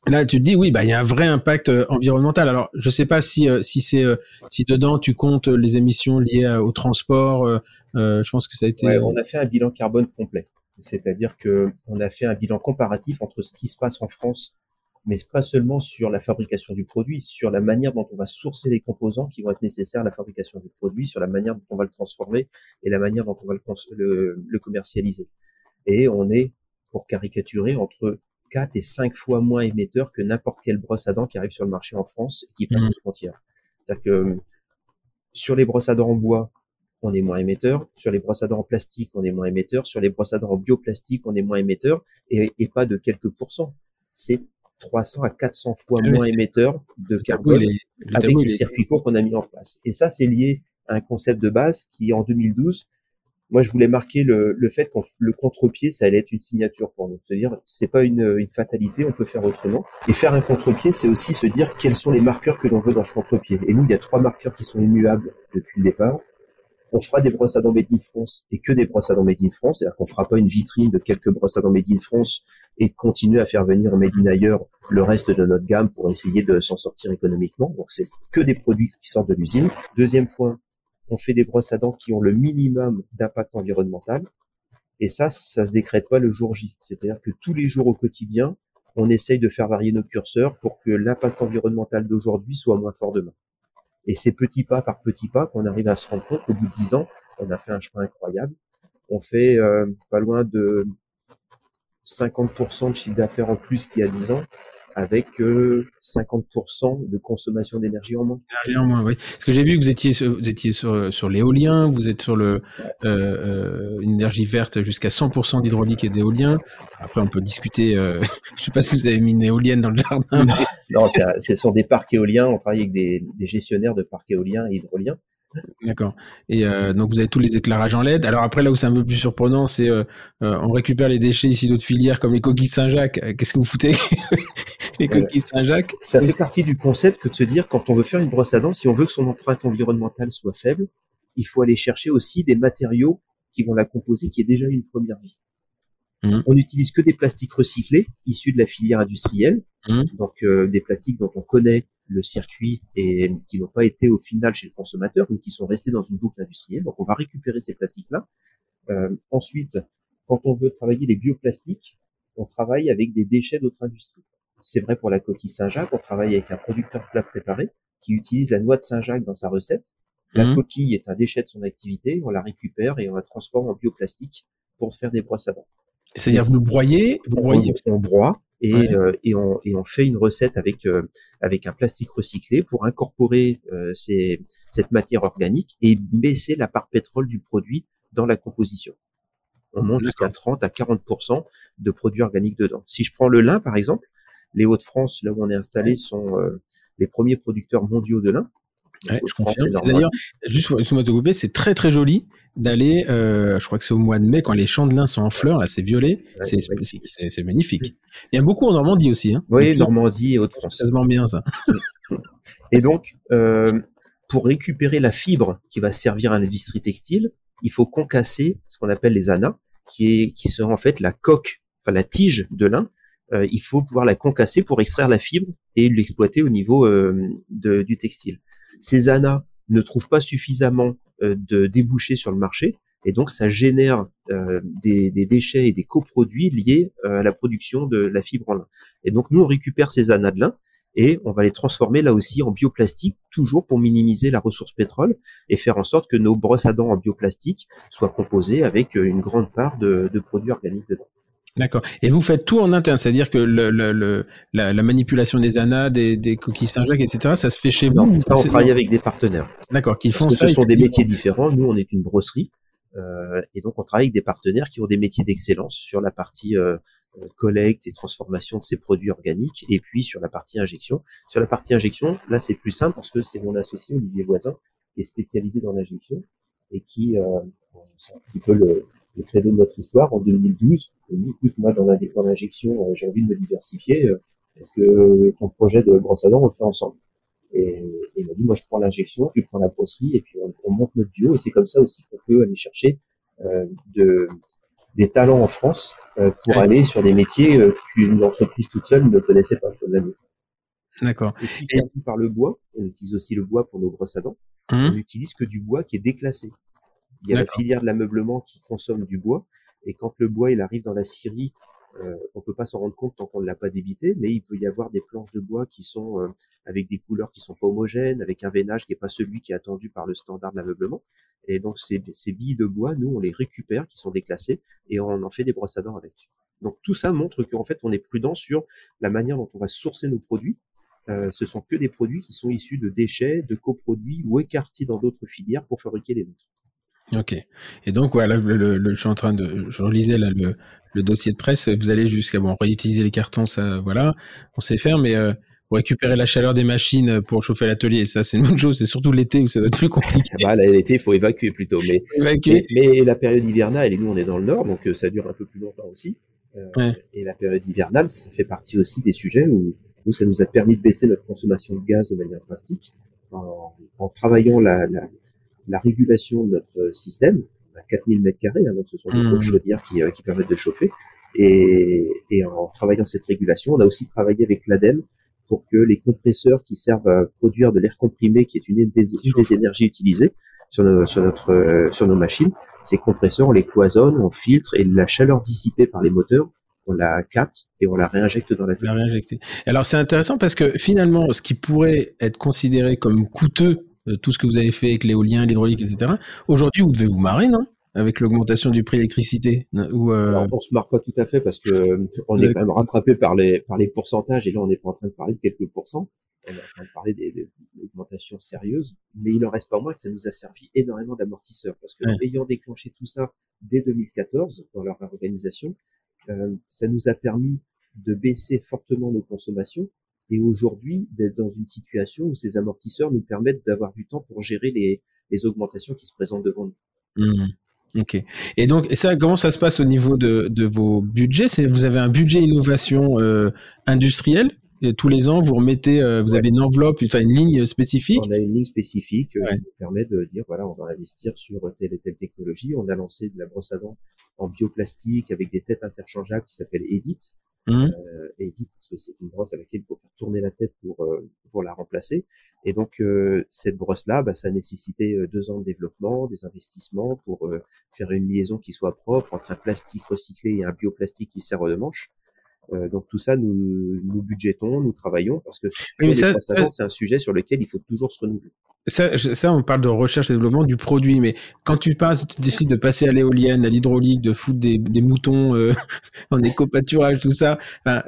Là, tu te dis oui, bah il y a un vrai impact euh, environnemental. Alors, je sais pas si euh, si c'est euh, si dedans tu comptes les émissions liées au transport. je pense que ça a été. Ouais, on a fait un bilan carbone complet, c'est-à-dire que on a fait un bilan comparatif entre ce qui se passe en France, mais pas seulement sur la fabrication du produit, sur la manière dont on va sourcer les composants qui vont être nécessaires à la fabrication du produit, sur la manière dont on va le transformer et la manière dont on va le, le commercialiser. Et on est, pour caricaturer, entre 4 et 5 fois moins émetteur que n'importe quelle brosse à dents qui arrive sur le marché en France et qui passe mmh. aux frontières. C'est-à-dire que sur les brosses à dents en bois, on est moins émetteur. Sur les brosses à dents en plastique, on est moins émetteur. Sur les brosses à dents en bioplastique, on est moins émetteur. Et, et pas de quelques pourcents. C'est 300 à 400 fois ah moins émetteur de carbone avec les circuits courts qu'on a mis en place. Et ça, c'est lié à un concept de base qui, en 2012, moi, je voulais marquer le, le fait que le contre-pied, ça allait être une signature pour nous. C'est-à-dire, c'est pas une, une, fatalité, on peut faire autrement. Et faire un contre-pied, c'est aussi se dire quels sont les marqueurs que l'on veut dans ce contre-pied. Et nous, il y a trois marqueurs qui sont immuables depuis le départ. on fera des brosses à dents made in France et que des brosses à dents made in France, c'est-à-dire qu'on fera pas une vitrine de quelques brosses à dents made in France et continuer à faire venir made in ailleurs le reste de notre gamme pour essayer de s'en sortir économiquement. Donc c'est que des produits qui sortent de l'usine. Deuxième point, on fait des brosses à dents qui ont le minimum d'impact environnemental. Et ça, ça se décrète pas le jour J. C'est-à-dire que tous les jours au quotidien, on essaye de faire varier nos curseurs pour que l'impact environnemental d'aujourd'hui soit moins fort demain. Et c'est petit pas par petit pas qu'on arrive à se rendre compte qu'au bout de dix ans, on a fait un chemin incroyable. On fait euh, pas loin de 50% de chiffre d'affaires en plus qu'il y a 10 ans avec 50% de consommation d'énergie en moins. Énergie en moins, oui. Parce que j'ai vu que vous étiez sur, vous étiez sur, sur l'éolien, vous êtes sur le euh, euh, une énergie verte jusqu'à 100% d'hydraulique et d'éolien. Après, on peut discuter. Euh, je sais pas si vous avez mis une éolienne dans le jardin. non, c'est sur des parcs éoliens. On travaille avec des, des gestionnaires de parcs éoliens et hydroliens. D'accord. Et euh, donc vous avez tous les éclairages en LED. Alors après là où c'est un peu plus surprenant, c'est euh, euh, on récupère les déchets ici d'autres filières comme les coquilles Saint-Jacques. Qu'est-ce que vous foutez les coquilles Saint-Jacques Ça fait partie du concept que de se dire quand on veut faire une brosse à dents, si on veut que son empreinte environnementale soit faible, il faut aller chercher aussi des matériaux qui vont la composer, qui est déjà une première vie. Mmh. On n'utilise que des plastiques recyclés issus de la filière industrielle, mmh. donc des plastiques dont on connaît le circuit et qui n'ont pas été au final chez le consommateur, mais qui sont restés dans une boucle industrielle. Donc on va récupérer ces plastiques-là. Euh, ensuite, quand on veut travailler les bioplastiques, on travaille avec des déchets d'autres industries. C'est vrai pour la coquille Saint-Jacques, on travaille avec un producteur plat préparé qui utilise la noix de Saint-Jacques dans sa recette. La mmh. coquille est un déchet de son activité, on la récupère et on la transforme en bioplastique pour faire des brosses à dents. C'est-à-dire vous broyez, vous broyez. On, broie et, euh, et, on, et, on, fait une recette avec euh, avec un plastique recyclé pour incorporer euh, ces, cette matière organique et baisser la part pétrole du produit dans la composition. On monte jusqu'à 30 à 40% de produits organiques dedans. Si je prends le lin par exemple, les Hauts-de-France, là où on est installé, sont les premiers producteurs mondiaux de lin. Ouais, je confirme. D'ailleurs, juste pour te couper, c'est très très joli d'aller, euh, je crois que c'est au mois de mai, quand les champs de lin sont en fleurs, là c'est violet, c'est magnifique. Il y a beaucoup en Normandie aussi. Hein. Oui, Normandie et Haute-France. Ça se vend bien ça. et donc, euh, pour récupérer la fibre qui va servir à l'industrie textile, il faut concasser ce qu'on appelle les anas, qui, est, qui sont en fait la coque, enfin la tige de lin. Euh, il faut pouvoir la concasser pour extraire la fibre et l'exploiter au niveau euh, de, du textile. Ces anas ne trouvent pas suffisamment euh, de débouchés sur le marché. Et donc, ça génère euh, des, déchets et des coproduits liés euh, à la production de la fibre en lin. Et donc, nous, on récupère ces anas de lin et on va les transformer là aussi en bioplastique, toujours pour minimiser la ressource pétrole et faire en sorte que nos brosses à dents en bioplastique soient composées avec une grande part de, de produits organiques dedans. D'accord. Et vous faites tout en interne, c'est-à-dire que le, le, la, la, manipulation des anas, des, des coquilles Saint-Jacques, etc., ça se fait chez vous ça, on travaille avec des partenaires. D'accord, qui font Parce ça. Ce sont des métiers différents. Nous, on est une brosserie. Euh, et donc, on travaille avec des partenaires qui ont des métiers d'excellence sur la partie euh, collecte et transformation de ces produits organiques, et puis sur la partie injection. Sur la partie injection, là, c'est plus simple parce que c'est mon associé, Olivier Voisin, qui est spécialisé dans l'injection et qui, euh, c'est un petit peu le, le credo de notre histoire en 2012. On dit, écoute, moi, dans l'injection, euh, j'ai envie de me diversifier. Euh, est-ce que ton projet de brosse à dents, on le fait ensemble? Et il m'a dit, moi, je prends l'injection, tu prends la brosserie, et puis on, monte notre duo. Et c'est comme ça aussi qu'on peut aller chercher euh, de, des talents en France euh, pour aller sur des métiers euh, qu'une entreprise toute seule ne connaissait pas. D'accord. Et par le bois, on utilise aussi le bois pour nos brosses à dents. On n'utilise que du bois qui est déclassé. Il y a la filière de l'ameublement qui consomme du bois. Et quand le bois il arrive dans la scierie, euh, on peut pas s'en rendre compte tant qu'on ne l'a pas débité, mais il peut y avoir des planches de bois qui sont euh, avec des couleurs qui sont pas homogènes, avec un veinage qui est pas celui qui est attendu par le standard de l'ameublement. Et donc ces, ces billes de bois, nous on les récupère, qui sont déclassées, et on en fait des brosses à dents avec. Donc tout ça montre qu'en fait on est prudent sur la manière dont on va sourcer nos produits. Euh, ce sont que des produits qui sont issus de déchets, de coproduits ou écartés dans d'autres filières pour fabriquer les nôtres. Ok. Et donc, voilà, le, le, je suis en train de, je relisais là le, le dossier de presse. Vous allez jusqu'à bon réutiliser les cartons, ça, voilà, on sait faire, mais euh, récupérer la chaleur des machines pour chauffer l'atelier, ça c'est une autre chose. C'est surtout l'été où ça va être plus compliqué. bah, l'été, il faut évacuer plutôt, mais, évacuer. mais, la période hivernale, et nous on est dans le nord, donc euh, ça dure un peu plus longtemps aussi. Euh, Et la période hivernale, ça fait partie aussi des sujets où nous, ça nous a permis de baisser notre consommation de gaz de manière drastique en, en travaillant la, la la régulation de notre système, à 4000 mètres carrés, hein, donc ce sont des mmh. chaudières qui, qui permettent de chauffer. Et, et, en travaillant cette régulation, on a aussi travaillé avec l'ADEME pour que les compresseurs qui servent à produire de l'air comprimé, qui est une des énergies utilisées sur, nos, sur notre euh, sur nos machines, ces compresseurs, on les cloisonne, on filtre et la chaleur dissipée par les moteurs, on la capte et on la réinjecte dans la La réinjecter. Alors c'est intéressant parce que finalement, ce qui pourrait être considéré comme coûteux, euh, tout ce que vous avez fait avec l'éolien, l'hydraulique, etc. Aujourd'hui, vous devez vous marrer, non? Avec l'augmentation du prix de l'électricité ou euh... on se marre pas tout à fait parce que on est quand même rattrapé par les par les pourcentages et là on n'est pas en train de parler de quelques pourcents. On est en train de parler des, augmentations sérieuses mais il en reste pas moins que ça nous a servi énormément d'amortisseurs parce que ayant déclenché tout ça dès 2014 dans leur organisation euh, ça nous a permis de baisser fortement nos consommations et aujourd'hui d'être dans une situation où ces amortisseurs nous permettent d'avoir du temps pour gérer les, les augmentations qui se présentent devant nous. Mmh. Ok. Et donc, et ça, comment ça se passe au niveau de, de vos budgets? Vous avez un budget innovation euh, industrielle tous les ans, vous remettez, euh, vous avez une enveloppe, enfin une ligne spécifique? On a une ligne spécifique euh, qui permet de dire voilà, on va investir sur telle et telle technologie. On a lancé de la brosse à dents en bioplastique avec des têtes interchangeables qui s'appelle Edit. Mmh. Euh, Edit parce que c'est une brosse avec laquelle il faut faire tourner la tête pour euh, pour la remplacer. Et donc euh, cette brosse là, bah, ça a nécessité deux ans de développement, des investissements pour faire une liaison qui soit propre entre un plastique recyclé et un bioplastique qui sert de manche. Euh, donc tout ça, nous, nous budgétons, nous travaillons parce que c'est un sujet sur lequel il faut toujours se renouveler. Ça, ça, on parle de recherche et développement du produit, mais quand tu passes, tu décides de passer à l'éolienne, à l'hydraulique, de foutre des, des moutons euh, en éco-pâturage, tout ça,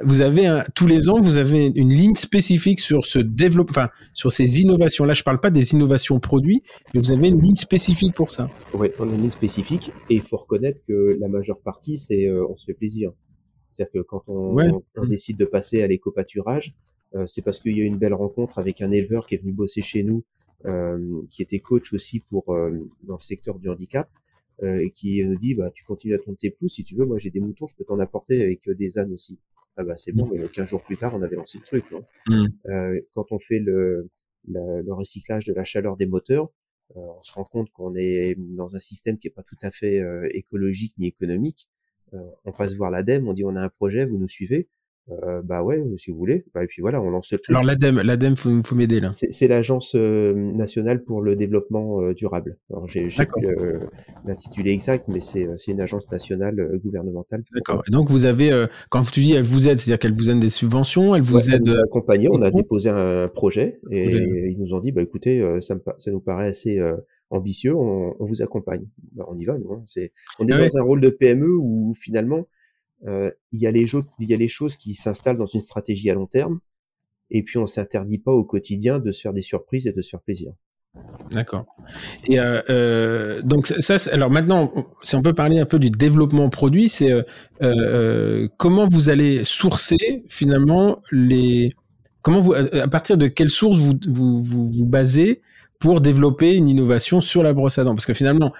vous avez un, tous les ans, vous avez une ligne spécifique sur ce développement, enfin, sur ces innovations. Là, je parle pas des innovations produits, mais vous avez une ligne spécifique pour ça. Oui, on a une ligne spécifique et il faut reconnaître que la majeure partie, c'est euh, on se fait plaisir. C'est-à-dire que quand on, on, décide de passer à l'éco-pâturage, euh, c'est parce qu'il y a eu une belle rencontre avec un éleveur qui est venu bosser chez nous, euh, qui était coach aussi pour euh, dans le secteur du handicap, euh, et qui nous dit bah tu continues à tes plus si tu veux, moi j'ai des moutons, je peux t'en apporter avec des ânes aussi. Ah bah c'est bon, mmh. mais 15 jours plus tard on avait lancé le truc. Mmh. quand on fait le, le recyclage de la chaleur des moteurs, on se rend compte qu'on est dans un système qui est pas tout à fait écologique ni économique euh, on passe voir l'ADEME, on dit on a un projet, vous nous suivez. Euh, bah ouais, si vous voulez. Bah, et puis voilà, on lance le truc. Alors l'ADEME, l'ADEME, faut, faut m'aider là. C'est l'agence euh, nationale pour le développement euh, durable. Alors j'ai l'intitulé exact, mais c'est une agence nationale gouvernementale. D'accord. Et donc vous avez, quand tu dis elle vous aide, c'est-à-dire qu'elle vous donne des subventions, elle vous aide. Elle nous a accompagné, on a déposé un projet et, ils nous ont dit, bah écoutez, ça, ça nous paraît assez ambitieux, on, vous accompagne. Bah, on y va, nous. Hein. C'est, on est ah dans un rôle de PME où finalement euh, il y a les il y a les choses qui s'installent dans une stratégie à long terme, et puis on s'interdit pas au quotidien de se faire des surprises et de se faire plaisir. D'accord. Et euh, euh, donc ça, alors maintenant, si on peut parler un peu du développement produit, c'est comment vous allez sourcer finalement les, comment vous, à partir de quelles sources vous vous, vous, vous basez pour développer une innovation sur la brosse à dents. Parce que finalement,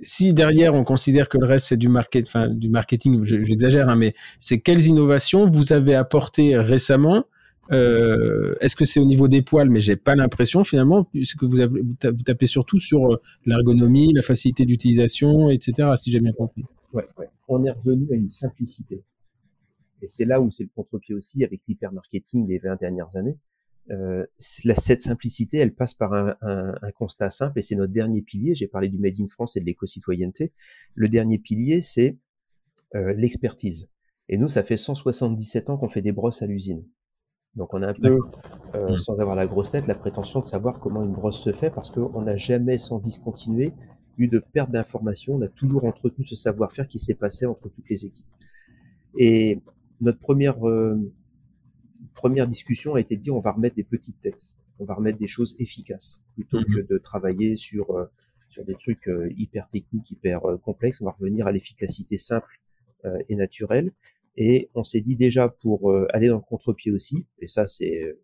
si derrière on considère que le reste c'est du, marketing, j'exagère, hein, mais c'est quelles innovations vous avez apportées récemment euh, Est-ce que c'est au niveau des poils? Mais j'ai pas l'impression finalement, puisque vous, tapez surtout sur euh, l'ergonomie, la facilité d'utilisation, etc. Si j'ai bien compris. Ouais, ouais. On est revenu à une simplicité. Et c'est là où c'est le contre-pied aussi avec l'hypermarketing des 20 dernières années euh, cette simplicité, elle passe par un, un, un constat simple, et c'est notre dernier pilier. J'ai parlé du Made in France et de l'éco-citoyenneté. Le dernier pilier, c'est euh, l'expertise. Et nous, ça fait 177 ans qu'on fait des brosses à l'usine. Donc on a un peu, euh, mmh. sans avoir la grosse tête, la prétention de savoir comment une brosse se fait, parce qu'on n'a jamais, sans discontinuer, eu de perte d'informations. On a toujours entretenu ce savoir-faire qui s'est passé entre toutes les équipes. Et notre première euh, première discussion a été de dire on va remettre des petites têtes, on va remettre des choses efficaces plutôt que mhm. de travailler sur euh, sur des trucs euh, hyper techniques, hyper euh, complexes. On va revenir à l'efficacité simple et naturelle. Et on s'est dit déjà pour aller dans le contre-pied aussi, et ça c'est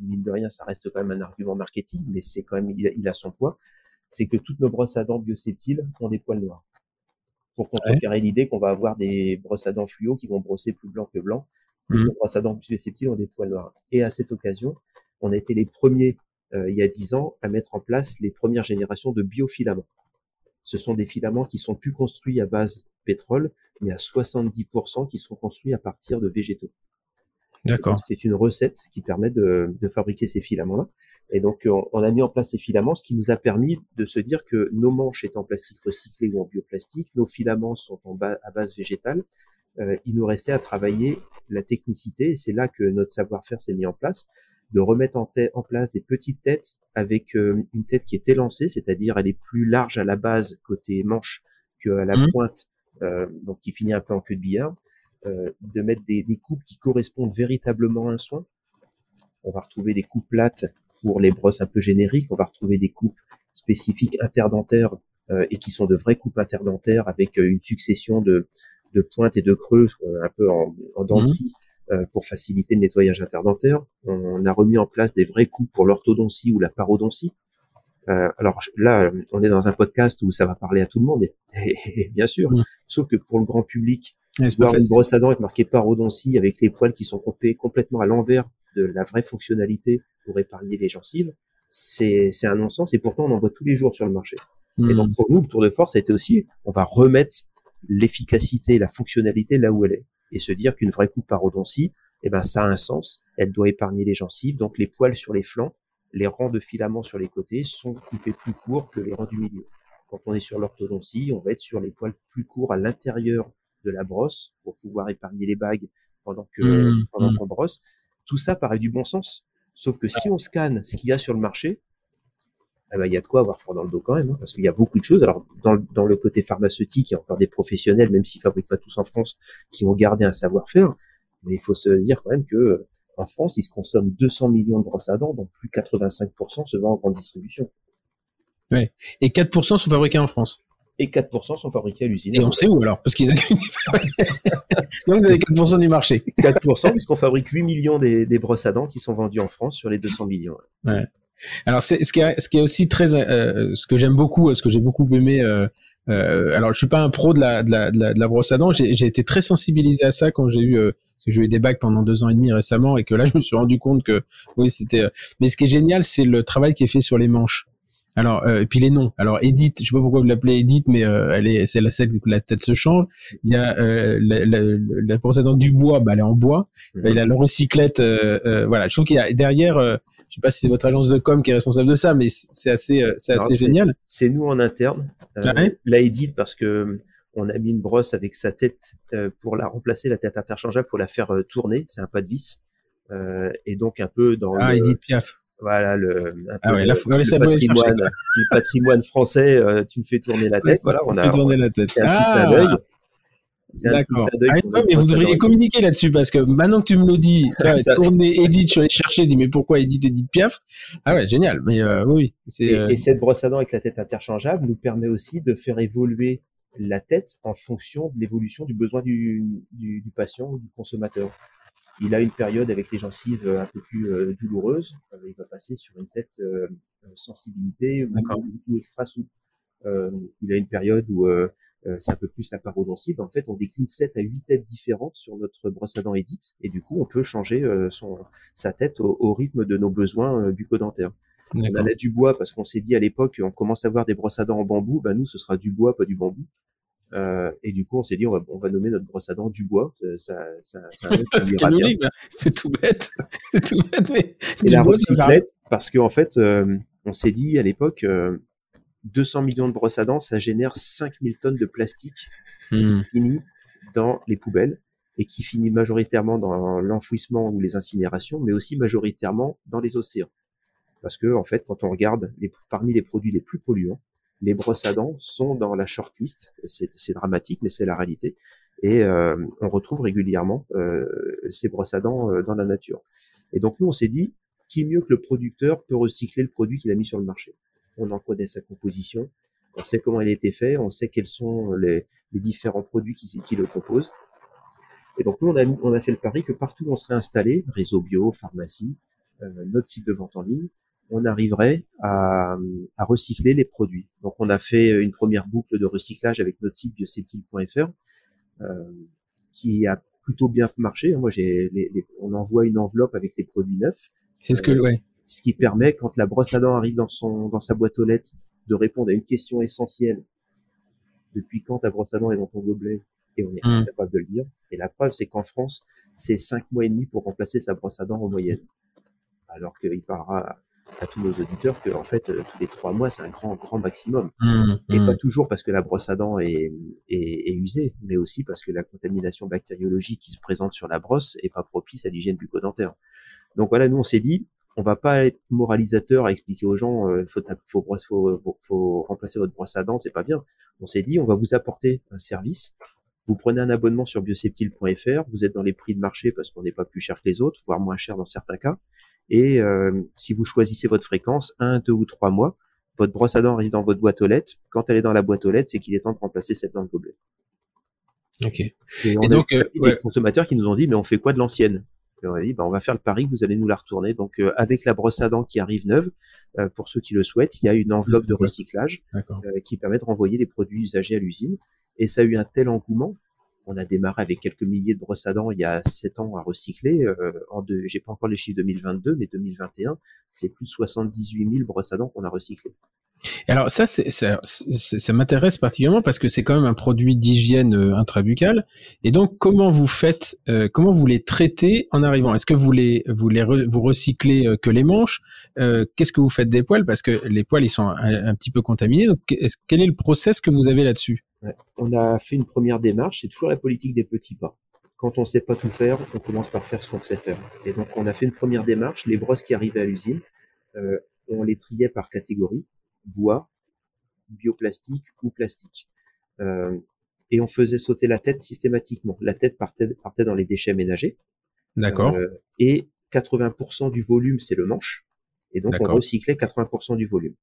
mine de rien, ça reste quand même un argument marketing, mais c'est quand même il a, son poids, c'est que toutes nos brosses à dents bioseptiles ont des poils noirs. Pour contrecarrer l'idée qu'on va avoir des brosses à dents fluo qui vont brosser plus blanc que blanc, mmh. à dents ont des poils noirs. Et à cette occasion, on a été les premiers il y a dix ans, à mettre en place les premières générations de biofilaments. Ce sont des filaments qui sont plus construits à base pétrole, mais à 70% qui sont construits à partir de végétaux. D'accord. C'est une recette qui permet de, de fabriquer ces filaments-là. Et donc, on, a mis en place ces filaments, ce qui nous a permis de se dire que nos manches étant en plastique recyclé ou en bioplastique, nos filaments sont en à base végétale. Euh, il nous restait à travailler la technicité, et c'est là que notre savoir-faire s'est mis en place, de remettre en, en place des petites têtes avec euh, une tête qui est élancée, c'est-à-dire elle est plus large à la base côté manche qu'à la mmh. pointe, euh, donc qui finit un peu en queue de billard, euh, de mettre des, des coupes qui correspondent véritablement à un soin. On va retrouver des coupes plates pour les brosses un peu génériques. On va retrouver des coupes spécifiques interdentaires euh, et qui sont de vraies coupes interdentaires avec euh, une succession de, de pointes et de creux un peu en, en dents mmh. pour faciliter le nettoyage interdentaire. On a remis en place des vraies coupes pour l'orthodontie ou la parodontie. Euh, alors là, on est dans un podcast où ça va parler à tout le monde, et, bien sûr. Mmh. Sauf que pour le grand public, voir une brosse à dents être marquée parodontie avec les poils qui sont coupés complètement à l'envers de la vraie fonctionnalité pour épargner les gencives, c'est un non-sens. Et pourtant, on en voit tous les jours sur le marché. Et donc, hmm. pour nous, le tour de force, a été aussi, on va remettre l'efficacité, la fonctionnalité là où elle est. Et se dire qu'une vraie coupe parodontie, eh ben, ça a un sens. Elle doit épargner les gencives. Donc, les poils sur les flancs, les rangs de filaments sur les côtés sont coupés plus courts que les rangs du milieu. Quand on est sur l'orthodontie, on va être sur les poils plus courts à l'intérieur de la brosse pour pouvoir épargner les bagues pendant que mmh, pendant mmh. qu'on brosse. Tout ça paraît du bon sens. Sauf que si on scanne ce qu'il y a sur le marché, eh ben, il y a de quoi avoir froid dans le dos quand même, hein, parce qu'il y a beaucoup de choses. Alors, dans, dans, le côté pharmaceutique, il y a encore des professionnels, même s'ils fabriquent pas tous en France, qui ont gardé un savoir-faire. Mais il faut se dire quand même que en France, il se consomme 200 millions de brosses à dents, donc plus 85% se vendent en grande distribution. Ouais. Et 4% sont fabriqués en France et 4% sont fabriqués à l'usine. Et on sait où alors Parce qu'il y a Donc vous avez 4% du marché. 4% puisqu'on fabrique 8 millions des, brosses à dents qui sont vendues en France sur les 200 millions. Ouais. Alors c'est ce qui est ce qui est aussi très euh, ce que j'aime beaucoup, ce que j'ai beaucoup aimé. Euh, euh, alors je suis pas un pro de la de la, de la, brosse à dents. J'ai été très sensibilisé à ça quand j'ai eu euh, j'ai eu des bacs pendant deux ans et demi récemment et que là je me suis rendu compte que oui c'était. Mais ce qui est génial, c'est le travail qui est fait sur les manches. Alors, euh, et puis les noms. Alors, Edith, je sais pas pourquoi vous l'appelez Edith, mais euh, elle est, c'est la celle que la tête se change. Il y a euh, la, la, la du bois, bah, elle est en bois. Mhm. Il y a le recyclette, voilà. Je trouve qu'il y a derrière, je sais pas si c'est votre agence de com qui est responsable de ça, mais c'est assez, c'est assez génial. C'est nous en interne. Ah la Edith, parce que on a mis une brosse avec sa tête pour la remplacer, la tête interchangeable, pour la faire tourner. C'est un pas de vis. et donc un peu dans ah, Edith Piaf voilà le, ah ouais, le, patrimoine, le patrimoine français euh, tu me fais tourner la tête voilà on a tourner la tête c'est un petit clin d'œil D'accord. Ah, mais vous devriez communiquer là-dessus parce que maintenant que tu me le dis, tu as tourné Edith, je suis allé chercher, dis mais pourquoi Edith, Edith Piaf? Ah ouais, génial. Mais euh, oui. Et, euh... et, cette brosse à dents avec la tête interchangeable nous permet aussi de faire évoluer la tête en fonction de l'évolution du besoin du, du, du patient ou du consommateur. Il a une période avec les gencives euh, un peu plus euh, douloureuses. Euh, il va passer sur une tête sensibilité ou, extra souple. il a une période où c'est un peu plus la parodontie. En fait, on décline 7 à 8 têtes différentes sur notre brosse à dents Edith. Et du coup, on peut changer son, sa tête au, rythme de nos besoins bucco-dentaires. On a la du bois parce qu'on s'est dit à l'époque, on commence à avoir des brosses à dents en bambou. Ben nous, ce sera du bois, pas du bambou. Euh, et du coup, on s'est dit, on va, on va, nommer notre brosse à dents du bois. Ça, ça, ça c'est logique, c'est tout bête. c'est tout bête, mais et la recyclette, parce qu'en en fait, euh, on s'est dit à l'époque, euh, 200 millions de brosses à dents, ça génère 5000 tonnes de plastique qui hmm. finit dans les poubelles et qui finit majoritairement dans l'enfouissement ou les incinérations, mais aussi majoritairement dans les océans. Parce que, en fait, quand on regarde les, parmi les produits les plus polluants, les brosses à dents sont dans la shortlist. C'est dramatique, mais c'est la réalité. Et euh, on retrouve régulièrement euh, ces brosses à dents euh, dans la nature. Et donc nous, on s'est dit, qui mieux que le producteur peut recycler le produit qu'il a mis sur le marché? On en connaît sa composition, on sait comment il a été fait, on sait quels sont les, différents produits qui, qui, le composent. Et donc nous, on a, on a fait le pari que partout où on serait installé, réseau bio, pharmacie, notre site de vente en ligne, on arriverait à, recycler les produits. Donc on a fait une première boucle de recyclage avec notre site bioseptile.fr euh, qui a plutôt bien marché. Moi, j'ai, on envoie une enveloppe avec les produits neufs. C'est ce que, euh, ouais. ce qui permet, quand la brosse à dents arrive dans son dans sa boîte aux lettres, de répondre à une question essentielle. Depuis quand ta brosse à dents est dans ton gobelet? Et on est mmh. incapable de le dire. Et la preuve, c'est qu'en France, c'est cinq mois et demi pour remplacer sa brosse à dents en moyenne. Alors qu'il parlera à tous nos auditeurs que en fait euh, tous les trois mois c'est un grand grand maximum mmh, et pas mmh. toujours parce que la brosse à dents est, est, usée mais aussi parce que la contamination bactériologique qui se présente sur la brosse est pas propice à l'hygiène bucco-dentaire donc voilà nous on s'est dit on va pas être moralisateur à expliquer aux gens euh, faut, faut, faut, faut, remplacer votre brosse à dents c'est pas bien on s'est dit on va vous apporter un service vous prenez un abonnement sur bioseptile.fr, vous êtes dans les prix de marché parce qu'on n'est pas plus cher que les autres, voire moins cher dans certains cas. Et euh, si vous choisissez votre fréquence, un, deux ou trois mois, votre brosse à dents arrive dans votre boîte aux lettres. Quand elle est dans la boîte aux lettres, c'est qu'il est temps de remplacer cette dans le gobelet. Ok. Et on a donc, euh, des consommateurs qui nous ont dit, mais on fait quoi de l'ancienne? On a dit, bah, on va faire le pari que vous allez nous la retourner. Donc, euh, avec la brosse à dents qui arrive neuve, pour ceux qui le souhaitent, il y a une enveloppe de recyclage qui permet de renvoyer les produits usagés à l'usine. Et ça a eu un tel engouement on a démarré avec quelques milliers de brosses à dents il y a sept ans à recycler. Euh, en deux, j'ai pas encore les chiffres 2022, mais 2021, c'est plus de 78 000 brosses à dents qu'on a recyclées. alors ça, ça, m'intéresse particulièrement parce que c'est quand même un produit d'hygiène euh, intrabuccale. Et donc, comment vous faites, euh, comment vous les traitez en arrivant? Est-ce que vous les, vous les, vous recyclez euh, que les manches? Qu'est-ce que vous faites des poils? Parce que les poils, ils sont un, petit peu contaminés. Quel est le process que vous avez là-dessus? On a fait une première démarche, c'est toujours la politique des petits pas. Quand on sait pas tout faire, on commence par faire ce qu'on sait faire. Et donc on a fait une première démarche, les brosses qui arrivaient à l'usine, euh, on les triait par catégorie, bois, bioplastique ou plastique. Euh, et on faisait sauter la tête systématiquement. La tête partait, partait dans les déchets ménagers. D'accord. Euh, et 80% du volume, c'est le manche. Et donc on recyclait 80% du volume.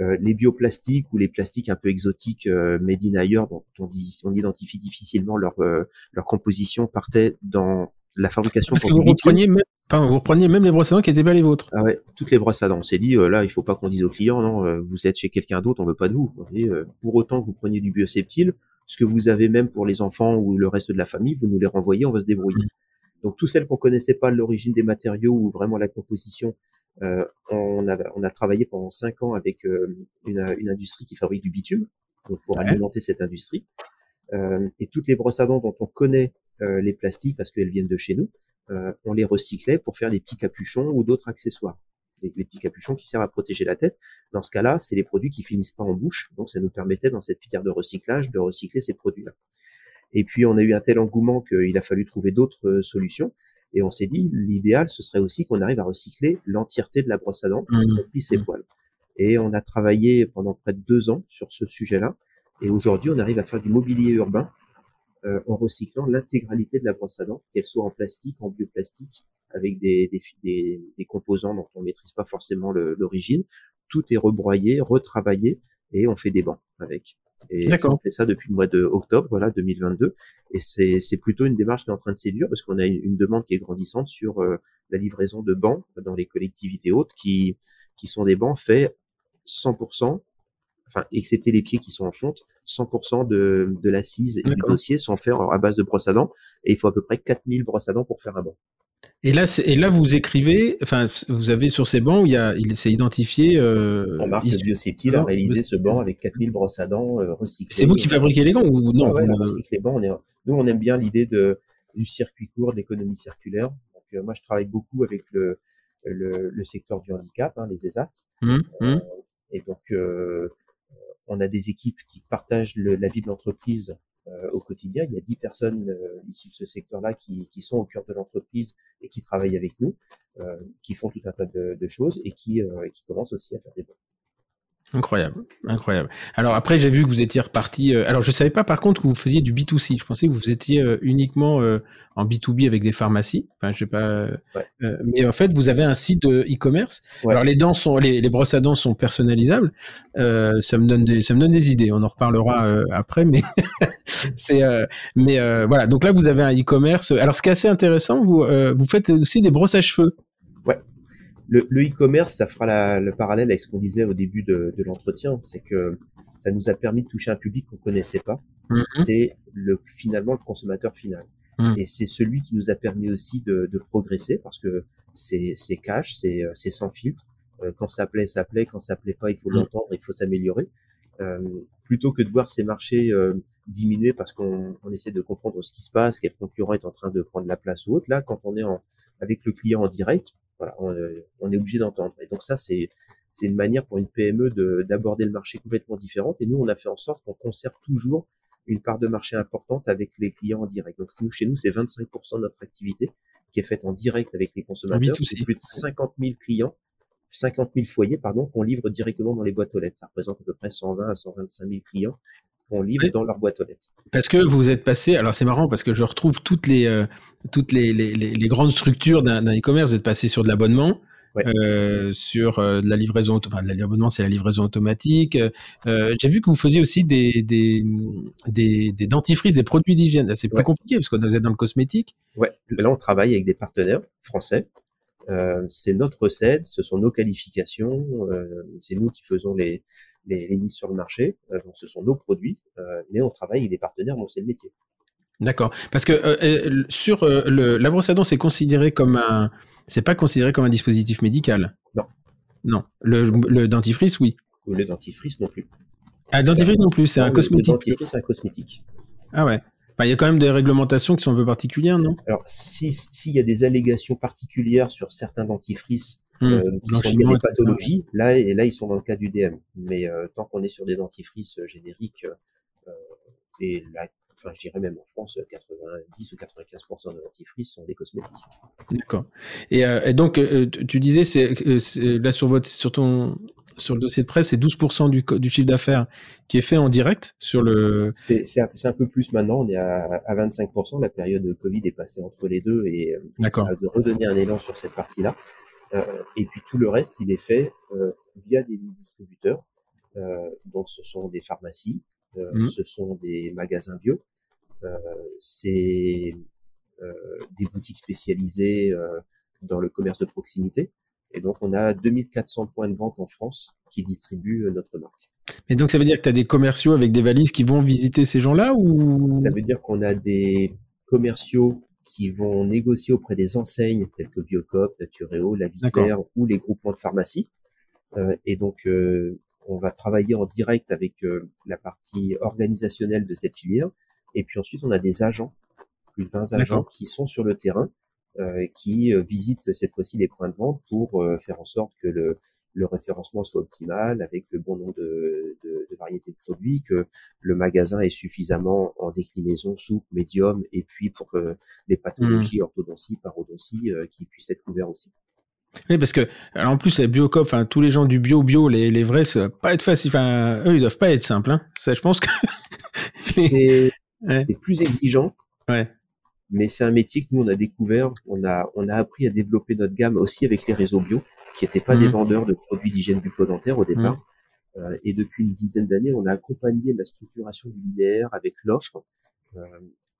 Euh, les bioplastiques ou les plastiques un peu exotiques euh, made in ailleurs, dont on, dit, on identifie difficilement leur, euh, leur composition, partaient dans la fabrication. Parce que vous repreniez, même, vous repreniez même les brosses à dents qui n'étaient pas les vôtres. Ah ouais, toutes les brosses à dents. On s'est dit, là, il faut pas qu'on dise aux clients, non, vous êtes chez quelqu'un d'autre, on veut pas de vous. pour autant que vous preniez du bioseptile, ce que vous avez même pour les enfants ou le reste de la famille, vous nous les renvoyez, on va se débrouiller. Mmh. Donc, toutes celles qu'on connaissait pas l'origine des matériaux ou vraiment la composition, euh, on, a, on a travaillé pendant cinq ans avec euh, une, une, industrie qui fabrique du bitume donc pour alimenter cette industrie. Euh, et toutes les brosses à dents dont on connaît les plastiques parce qu'elles viennent de chez nous, on les recyclait pour faire des petits capuchons ou d'autres accessoires. Les, petits capuchons qui servent à protéger la tête. Dans ce cas-là, c'est les produits qui finissent pas en bouche, donc ça nous permettait dans cette filière de recyclage de recycler ces produits-là. Et puis on a eu un tel engouement qu'il a fallu trouver d'autres solutions. Et on s'est dit, l'idéal, ce serait aussi qu'on arrive à recycler l'entièreté de la brosse à dents, puis ses poils. Et on a travaillé pendant près de deux ans sur ce sujet-là. Et aujourd'hui, on arrive à faire du mobilier urbain euh, en recyclant l'intégralité de la brosse à dents, qu'elle soit en plastique, en bioplastique, avec des, des, des, des composants dont on maîtrise pas forcément l'origine. Tout est rebroyé, retravaillé, et on fait des bancs avec. Et on fait ça depuis le mois de octobre, voilà, 2022. Et c'est plutôt une démarche qui est en train de séduire parce qu'on a une, demande qui est grandissante sur euh, la livraison de bancs dans les collectivités hautes qui, qui sont des bancs faits 100%, enfin, excepté les pieds qui sont en fonte, 100% de, de l'assise et du dossier sont faits à base de brosse à dents. Et il faut à peu près 4000 brosses à dents pour faire un banc. Et là, et là, vous écrivez, enfin, vous avez sur ces bancs où il y a, il s'est identifié. Euh, La marque a réalisé ce banc avec 4000 brosses à dents euh, recyclées. C'est vous qui fabriquez les gants ou non ouais, les bancs. nous, on aime bien l'idée de du circuit court, de l'économie circulaire. Donc, euh, moi, je travaille beaucoup avec le le, le secteur du handicap, hein, les ESAT. Mmh, mmh. Euh, et donc, on a des équipes qui partagent le, la vie de l'entreprise au quotidien. Il y a dix personnes euh, issues de ce secteur-là qui, qui, sont au cœur de l'entreprise et qui travaillent avec nous, euh, qui font tout un tas de, de choses et qui, qui commencent aussi à faire des bons. Incroyable, incroyable. Alors après, j'ai vu que vous étiez reparti. Euh, alors je savais pas par contre que vous faisiez du B2C. Je pensais que vous étiez euh, uniquement euh, en B2B avec des pharmacies. Enfin, je sais pas. mais en fait, vous avez un site de e-commerce. Alors les dents sont, les, les, brosses à dents sont personnalisables. ça me donne des, ça me donne des idées. On en reparlera après, mais c'est, mais voilà. Donc là, vous avez un e-commerce. Alors ce qui est assez intéressant, vous, vous faites aussi des brosses à cheveux le e-commerce, ça fera le parallèle avec ce qu'on disait au début de, l'entretien, c'est que ça nous a permis de toucher un public qu'on connaissait pas. Mm-hmm. C'est le finalement le consommateur final. Mm. Et c'est celui qui nous a permis aussi de, progresser parce que c'est cash, c'est sans filtre. quand ça plaît, ça plaît. Quand ça plaît pas, il faut mmh. l'entendre, il faut s'améliorer. plutôt que de voir ces marchés diminuer parce qu'on essaie de comprendre ce qui se passe, quel concurrent est en train de prendre la place ou autre. Là, quand on est en, avec le client en direct, voilà, on, on est obligé d'entendre. Et donc ça, c'est c'est une manière pour une PME d'aborder le marché complètement différente. Et nous, on a fait en sorte qu'on conserve toujours une part de marché importante avec les clients en direct. Donc nous, chez nous, c'est 25% de notre activité qui est faite en direct avec les consommateurs. C'est plus de 50 000 clients, 50 000 foyers, pardon, qu'on livre directement dans les boîtes aux lettres. Ça représente à peu près 120 à 125 000 clients qu'on livre dans leur boîte aux lettres. Parce que vous êtes passé, alors c'est marrant parce que je retrouve toutes les, euh, toutes les, les, les, grandes structures d'un e-commerce, vous êtes passé sur de l'abonnement, euh, sur euh, la livraison, enfin l'abonnement c'est la livraison automatique. Euh, j'ai vu que vous faisiez aussi des, des, des, des dentifrices, des produits d'hygiène. C'est plus compliqué parce que vous êtes dans le cosmétique. Ouais, là on travaille avec des partenaires français. c'est notre recette, ce sont nos qualifications, c'est nous qui faisons les, les, les, mises sur le marché, donc ce sont nos produits, mais on travaille avec des partenaires dont c'est le métier. D'accord. Parce que sur le, la brosse à dents, c'est considéré comme un, c'est pas considéré comme un dispositif médical? Non. Non. Le, dentifrice, oui. Ou le dentifrice non plus. Ah, le dentifrice non plus, c'est un cosmétique. Le dentifrice, c'est un cosmétique. Ah ouais. Il y a quand même des réglementations qui sont un peu particulières, non? Alors, s'il y a des allégations particulières sur certains dentifrices mmh. euh, qui sont liés à des pathologies, là, et là, ils sont dans le cas du DM. Mais euh, tant qu'on est sur des dentifrices euh, génériques, et la enfin je dirais même en France, 90 ou 95% de dentifrice sont des cosmétiques. D'accord. Et, euh, donc euh, tu disais, c'est euh, là sur votre sur ton sur le dossier de presse, c'est 12% du, du chiffre d'affaires qui est fait en direct sur le. C'est un, un, peu plus maintenant. On est à, à 25%. La période de Covid est passée entre les deux et ça a de redonner un élan sur cette partie-là. Euh, et puis tout le reste, il est fait euh, via des distributeurs. Euh, donc ce sont des pharmacies, mmh. ce sont des magasins bio, euh, c'est euh, des boutiques spécialisées euh, dans le commerce de proximité. Et donc, on a 2400 points de vente en France qui distribuent notre marque. Et donc, ça veut dire que tu as des commerciaux avec des valises qui vont visiter ces gens-là ou? Ça veut dire qu'on a des commerciaux qui vont négocier auprès des enseignes telles que Biocop, Natureo, La Vivère ou les groupements de pharmacie. Euh, et donc, euh, on va travailler en direct avec la partie organisationnelle de cette filière. Et puis ensuite, on a des agents, plus de 20 agents qui sont sur le terrain, euh, qui euh, visitent cette fois-ci les points de vente pour euh, faire en sorte que le, le référencement soit optimal avec le bon nombre de, de, de, variétés de produits, que le magasin est suffisamment en déclinaison souple, médium, et puis pour que les pathologies mmh. orthodontie, parodontie, euh, qui puissent être couverts aussi. Oui, parce que alors en plus les biocop, enfin tous les gens du bio bio, les, les vrais, ça va pas être facile. Enfin, eux ils doivent pas être simples. Hein. Ça, je pense que c'est plus exigeant. Mais c'est un métier que nous on a découvert, on a on a appris à développer notre gamme aussi avec les réseaux bio, qui n'étaient pas des mhm. vendeurs de produits d'hygiène bucco-dentaire au départ. Mhm. Euh, et depuis une dizaine d'années, on a accompagné la structuration du linéaire avec l'offre. Euh,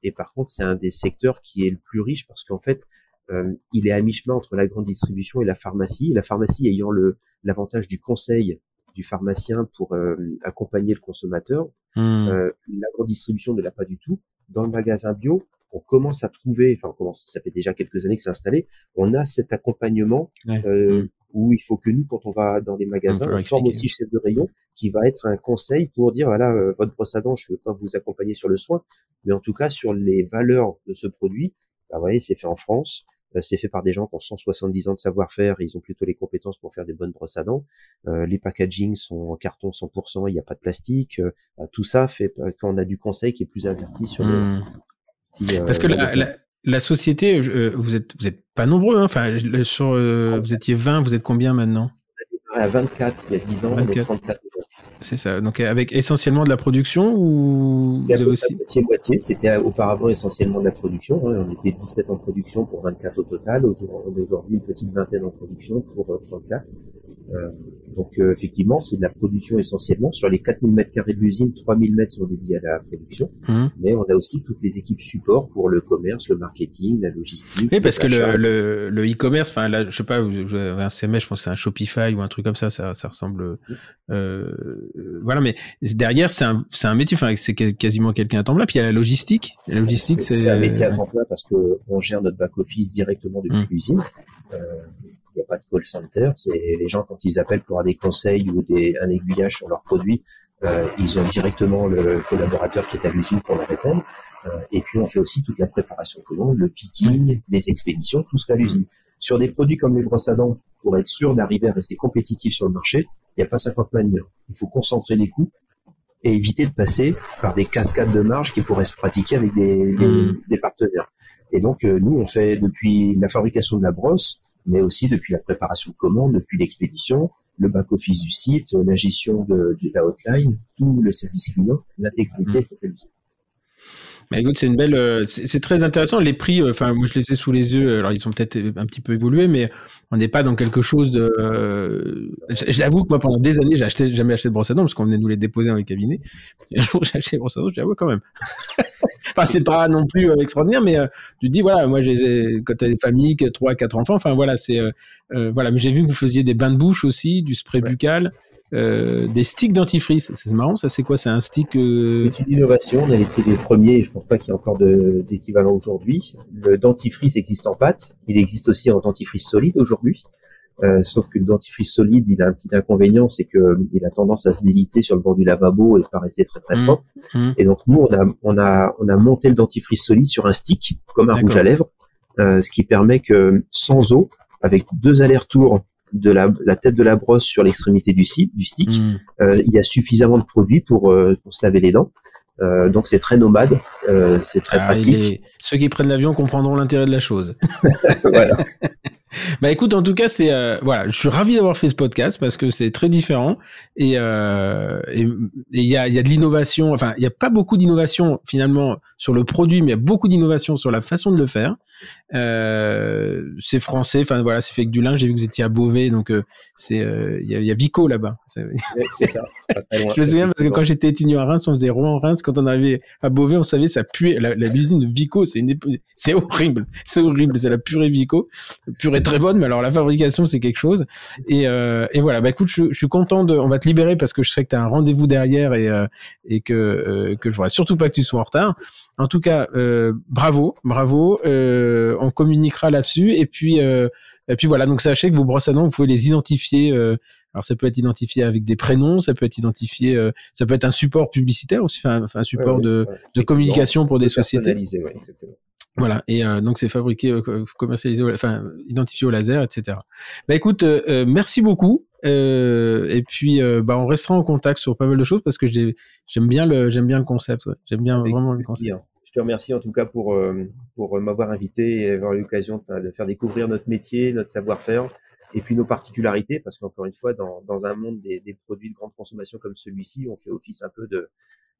et par contre, c'est un des secteurs qui est le plus riche parce qu'en fait, euh, il est à mi-chemin entre la grande distribution et la pharmacie. La pharmacie ayant le l'avantage du conseil du pharmacien pour euh, accompagner le consommateur. Hmm. Euh, la grande distribution ne l'a pas du tout. Dans le magasin bio, on commence à trouver, enfin on commence, ça fait déjà quelques années que c'est installé, on a cet accompagnement euh. Où il faut que nous, quand on va dans les magasins, on forme aussi chef de rayon qui va être un conseil pour dire voilà votre brosse à dents, je ne veux pas vous accompagner sur le soin, mais en tout cas sur les valeurs de ce produit. Bah, vous voyez, c'est fait en France, euh, c'est fait par des gens qui ont 170 ans de savoir-faire, ils ont plutôt les compétences pour faire des bonnes brosses à dents. Euh, les packagings sont en carton 100%, il n'y a pas de plastique. Euh, tout ça fait quand on a du conseil qui est plus averti sur le. Hmm. Parce que la, société, vous êtes vous êtes pas nombreux, hein. enfin sur vous étiez 20, vous êtes combien maintenant? À 24 il y a 10 ans, 24. on est 34 c'est ça. Donc avec essentiellement de la production ou vous avez aussi moitié C'était auparavant essentiellement de la production. Hein. On était 17 en production pour 24 au total. Aujourd'hui, une petite vingtaine en production pour 34. Euh, donc euh, effectivement, c'est de la production essentiellement. Sur les 4000 mètres carrés de l'usine, 3000 mètres sont dédiés à la production. Mmh. Mais on a aussi toutes les équipes support pour le commerce, le marketing, la logistique. Oui, parce que le, le, le e-commerce, enfin là, je sais pas, vous avez un CMS, je pense que c'est un Shopify ou un truc comme ça, ça, ça ressemble. Euh, voilà, mais derrière, c'est un, un métier, enfin, c'est quasiment quelqu'un à temps plein. Puis il y a la logistique. La logistique, c'est. c'est un métier à temps plein parce que on gère notre back office directement depuis Mm. l'usine. Euh, Il n'y a pas de call center. C'est les gens quand ils appellent pour avoir des conseils ou des, un aiguillage sur leurs produits, euh, ils ont directement le collaborateur qui est à l'usine pour leur répondre. Euh, et puis on fait aussi toute la préparation commande, le picking, les expéditions, tout se fait à l'usine. Sur des produits comme les brosses à dents, pour être sûr d'arriver à rester compétitif sur le marché, il n'y a pas 50 manières. Il faut concentrer les coûts et éviter de passer par des cascades de marge qui pourraient se pratiquer avec des, des- Mm. des partenaires. Et donc euh, nous on fait depuis la fabrication de la brosse, mais aussi depuis la préparation de commandes, depuis l'expédition, le back office du site, la gestion de, de la hotline, tout le service client, l'intégrité. Mm. faut qu'elle soit. Bah écoute, c'est une belle, euh, c'est très intéressant. Les prix, euh, enfin moi je les ai sous les yeux. Alors ils ont peut-être un petit peu évolué, mais on n'est pas dans quelque chose de. euh, J'avoue que moi pendant des années j'ai acheté, jamais acheté de brosse à dents parce qu'on venait nous les déposer dans les cabinets. Et un jour j'ai acheté des brosses à dents, ah ouais quand même. enfin c'est pas non plus euh, extraordinaire, mais euh, tu te dis voilà, moi j'ai quand t'as des familles, que trois, quatre enfants, enfin voilà c'est euh, euh, voilà. Mais j'ai vu que vous faisiez des bains de bouche aussi, du spray Ouais. buccal. Euh, des sticks dentifrice, c'est marrant, ça c'est quoi? C'est un stick euh, C'est une innovation. On a été les premiers. et Je pense pas qu'il y ait encore de- d'équivalent aujourd'hui. Le dentifrice existe en pâte. Il existe aussi en dentifrice solide aujourd'hui. Euh, sauf que le dentifrice solide, il a un petit inconvénient, c'est que euh, il a tendance à se déliter sur le bord du lavabo et pas rester très très Mm. propre. Mm. Et donc nous, on a, on a, on a monté le dentifrice solide sur un stick, comme un rouge à lèvres, euh, ce qui permet que sans eau, avec deux allers-retours de la, la tête de la brosse sur l'extrémité du, site, du stick, mm. euh, il y a suffisamment de produits pour, euh, pour se laver les dents. Euh, donc c'est très nomade, euh, c'est très Ah, pratique. est- Ceux qui prennent l'avion comprendront l'intérêt de la chose. voilà. Bah écoute, en tout cas, c'est euh, voilà, je suis ravi d'avoir fait ce podcast parce que c'est très différent et euh, et et il y a il y a de l'innovation. Enfin, il y a pas beaucoup d'innovation finalement sur le produit, mais il y a beaucoup d'innovation sur la façon de le faire. Euh, c'est français. Enfin voilà, c'est fait avec du linge. J'ai vu que vous étiez à Beauvais, donc euh, c'est euh, il y, a, il y a Vico là-bas. C'est- ça. Je me souviens parce que quand j'étais étudiant à Reims, on faisait Rouen-Reims. Quand on arrivait à Beauvais, on savait ça puait. La, la de Vico, c'est une, c'est horrible, c'est horrible. C'est la purée Vico. La très bonne, mais alors la fabrication, c'est quelque chose. Et, euh, et voilà. Bah écoute, je, je suis content de. On va te libérer parce que je sais que tu as un rendez-vous derrière et euh, et que euh, que je voudrais surtout pas que tu sois en retard. En tout cas, euh, bravo, bravo. Euh, on communiquera là-dessus. Et puis et puis voilà. Donc sachez que vos brosses à dents, vous pouvez les identifier. euh, alors ça peut être identifié avec des prénoms, ça peut être identifié, euh, ça peut être un support publicitaire aussi, enfin enfin, un support Ouais, de, ouais, de communication pour des sociétés. ouais, exactement. Voilà, et euh, donc c'est fabriqué, euh, co- commercialisé, enfin identifié au laser, etc. Bah écoute, euh, euh, merci beaucoup. Euh, et puis euh, bah on restera en contact sur pas mal de choses parce que j'ai j'aime bien le j'aime bien le concept, ouais. j'aime bien Avec vraiment le concept. Je te remercie en tout cas pour, euh, pour m'avoir invité et avoir eu l'occasion de, faire découvrir notre métier, notre savoir-faire et puis nos particularités parce qu'encore une fois, dans, dans un monde des, des produits de grande consommation comme celui-ci, on fait office un peu de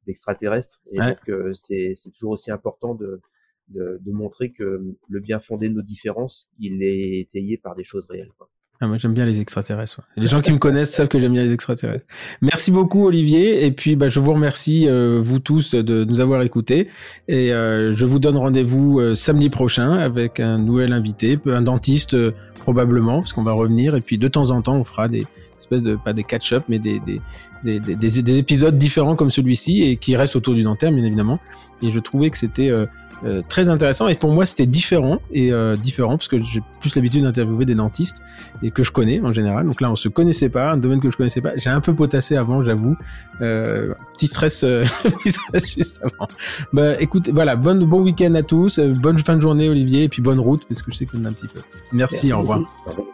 d'extraterrestre et Ouais. donc euh, c'est c'est toujours aussi important de, de, de montrer que le bien fondé de nos différences, il est étayé par des choses réelles. Quoi. Ah, moi j'aime bien les extraterrestres. ouais. Les gens qui me connaissent savent que j'aime bien les extraterrestres. Merci beaucoup Olivier et puis bah, je vous remercie euh, vous tous de nous avoir écoutés et euh, je vous donne rendez-vous euh, samedi prochain avec un nouvel invité, un dentiste euh, probablement parce qu'on va revenir et puis de temps en temps on fera des espèces de pas des catch-up mais des des, des, des, des- des épisodes différents comme celui-ci et qui restent autour du dentaire bien évidemment et je trouvais que c'était euh, euh, très intéressant et pour moi c'était différent et euh, différent parce que j'ai plus l'habitude d'interviewer des dentistes et que je connais en général. Donc là, on se connaissait pas, un domaine que je connaissais pas. J'ai un peu potassé avant, j'avoue. Euh, petit stress, euh, petit stress juste avant. Bah, écoute, voilà, bonne, bon week-end à tous, euh, bonne fin de journée, Olivier, et puis bonne route, parce que je sais qu'on a un petit peu. Merci, au revoir. Beaucoup. Au revoir.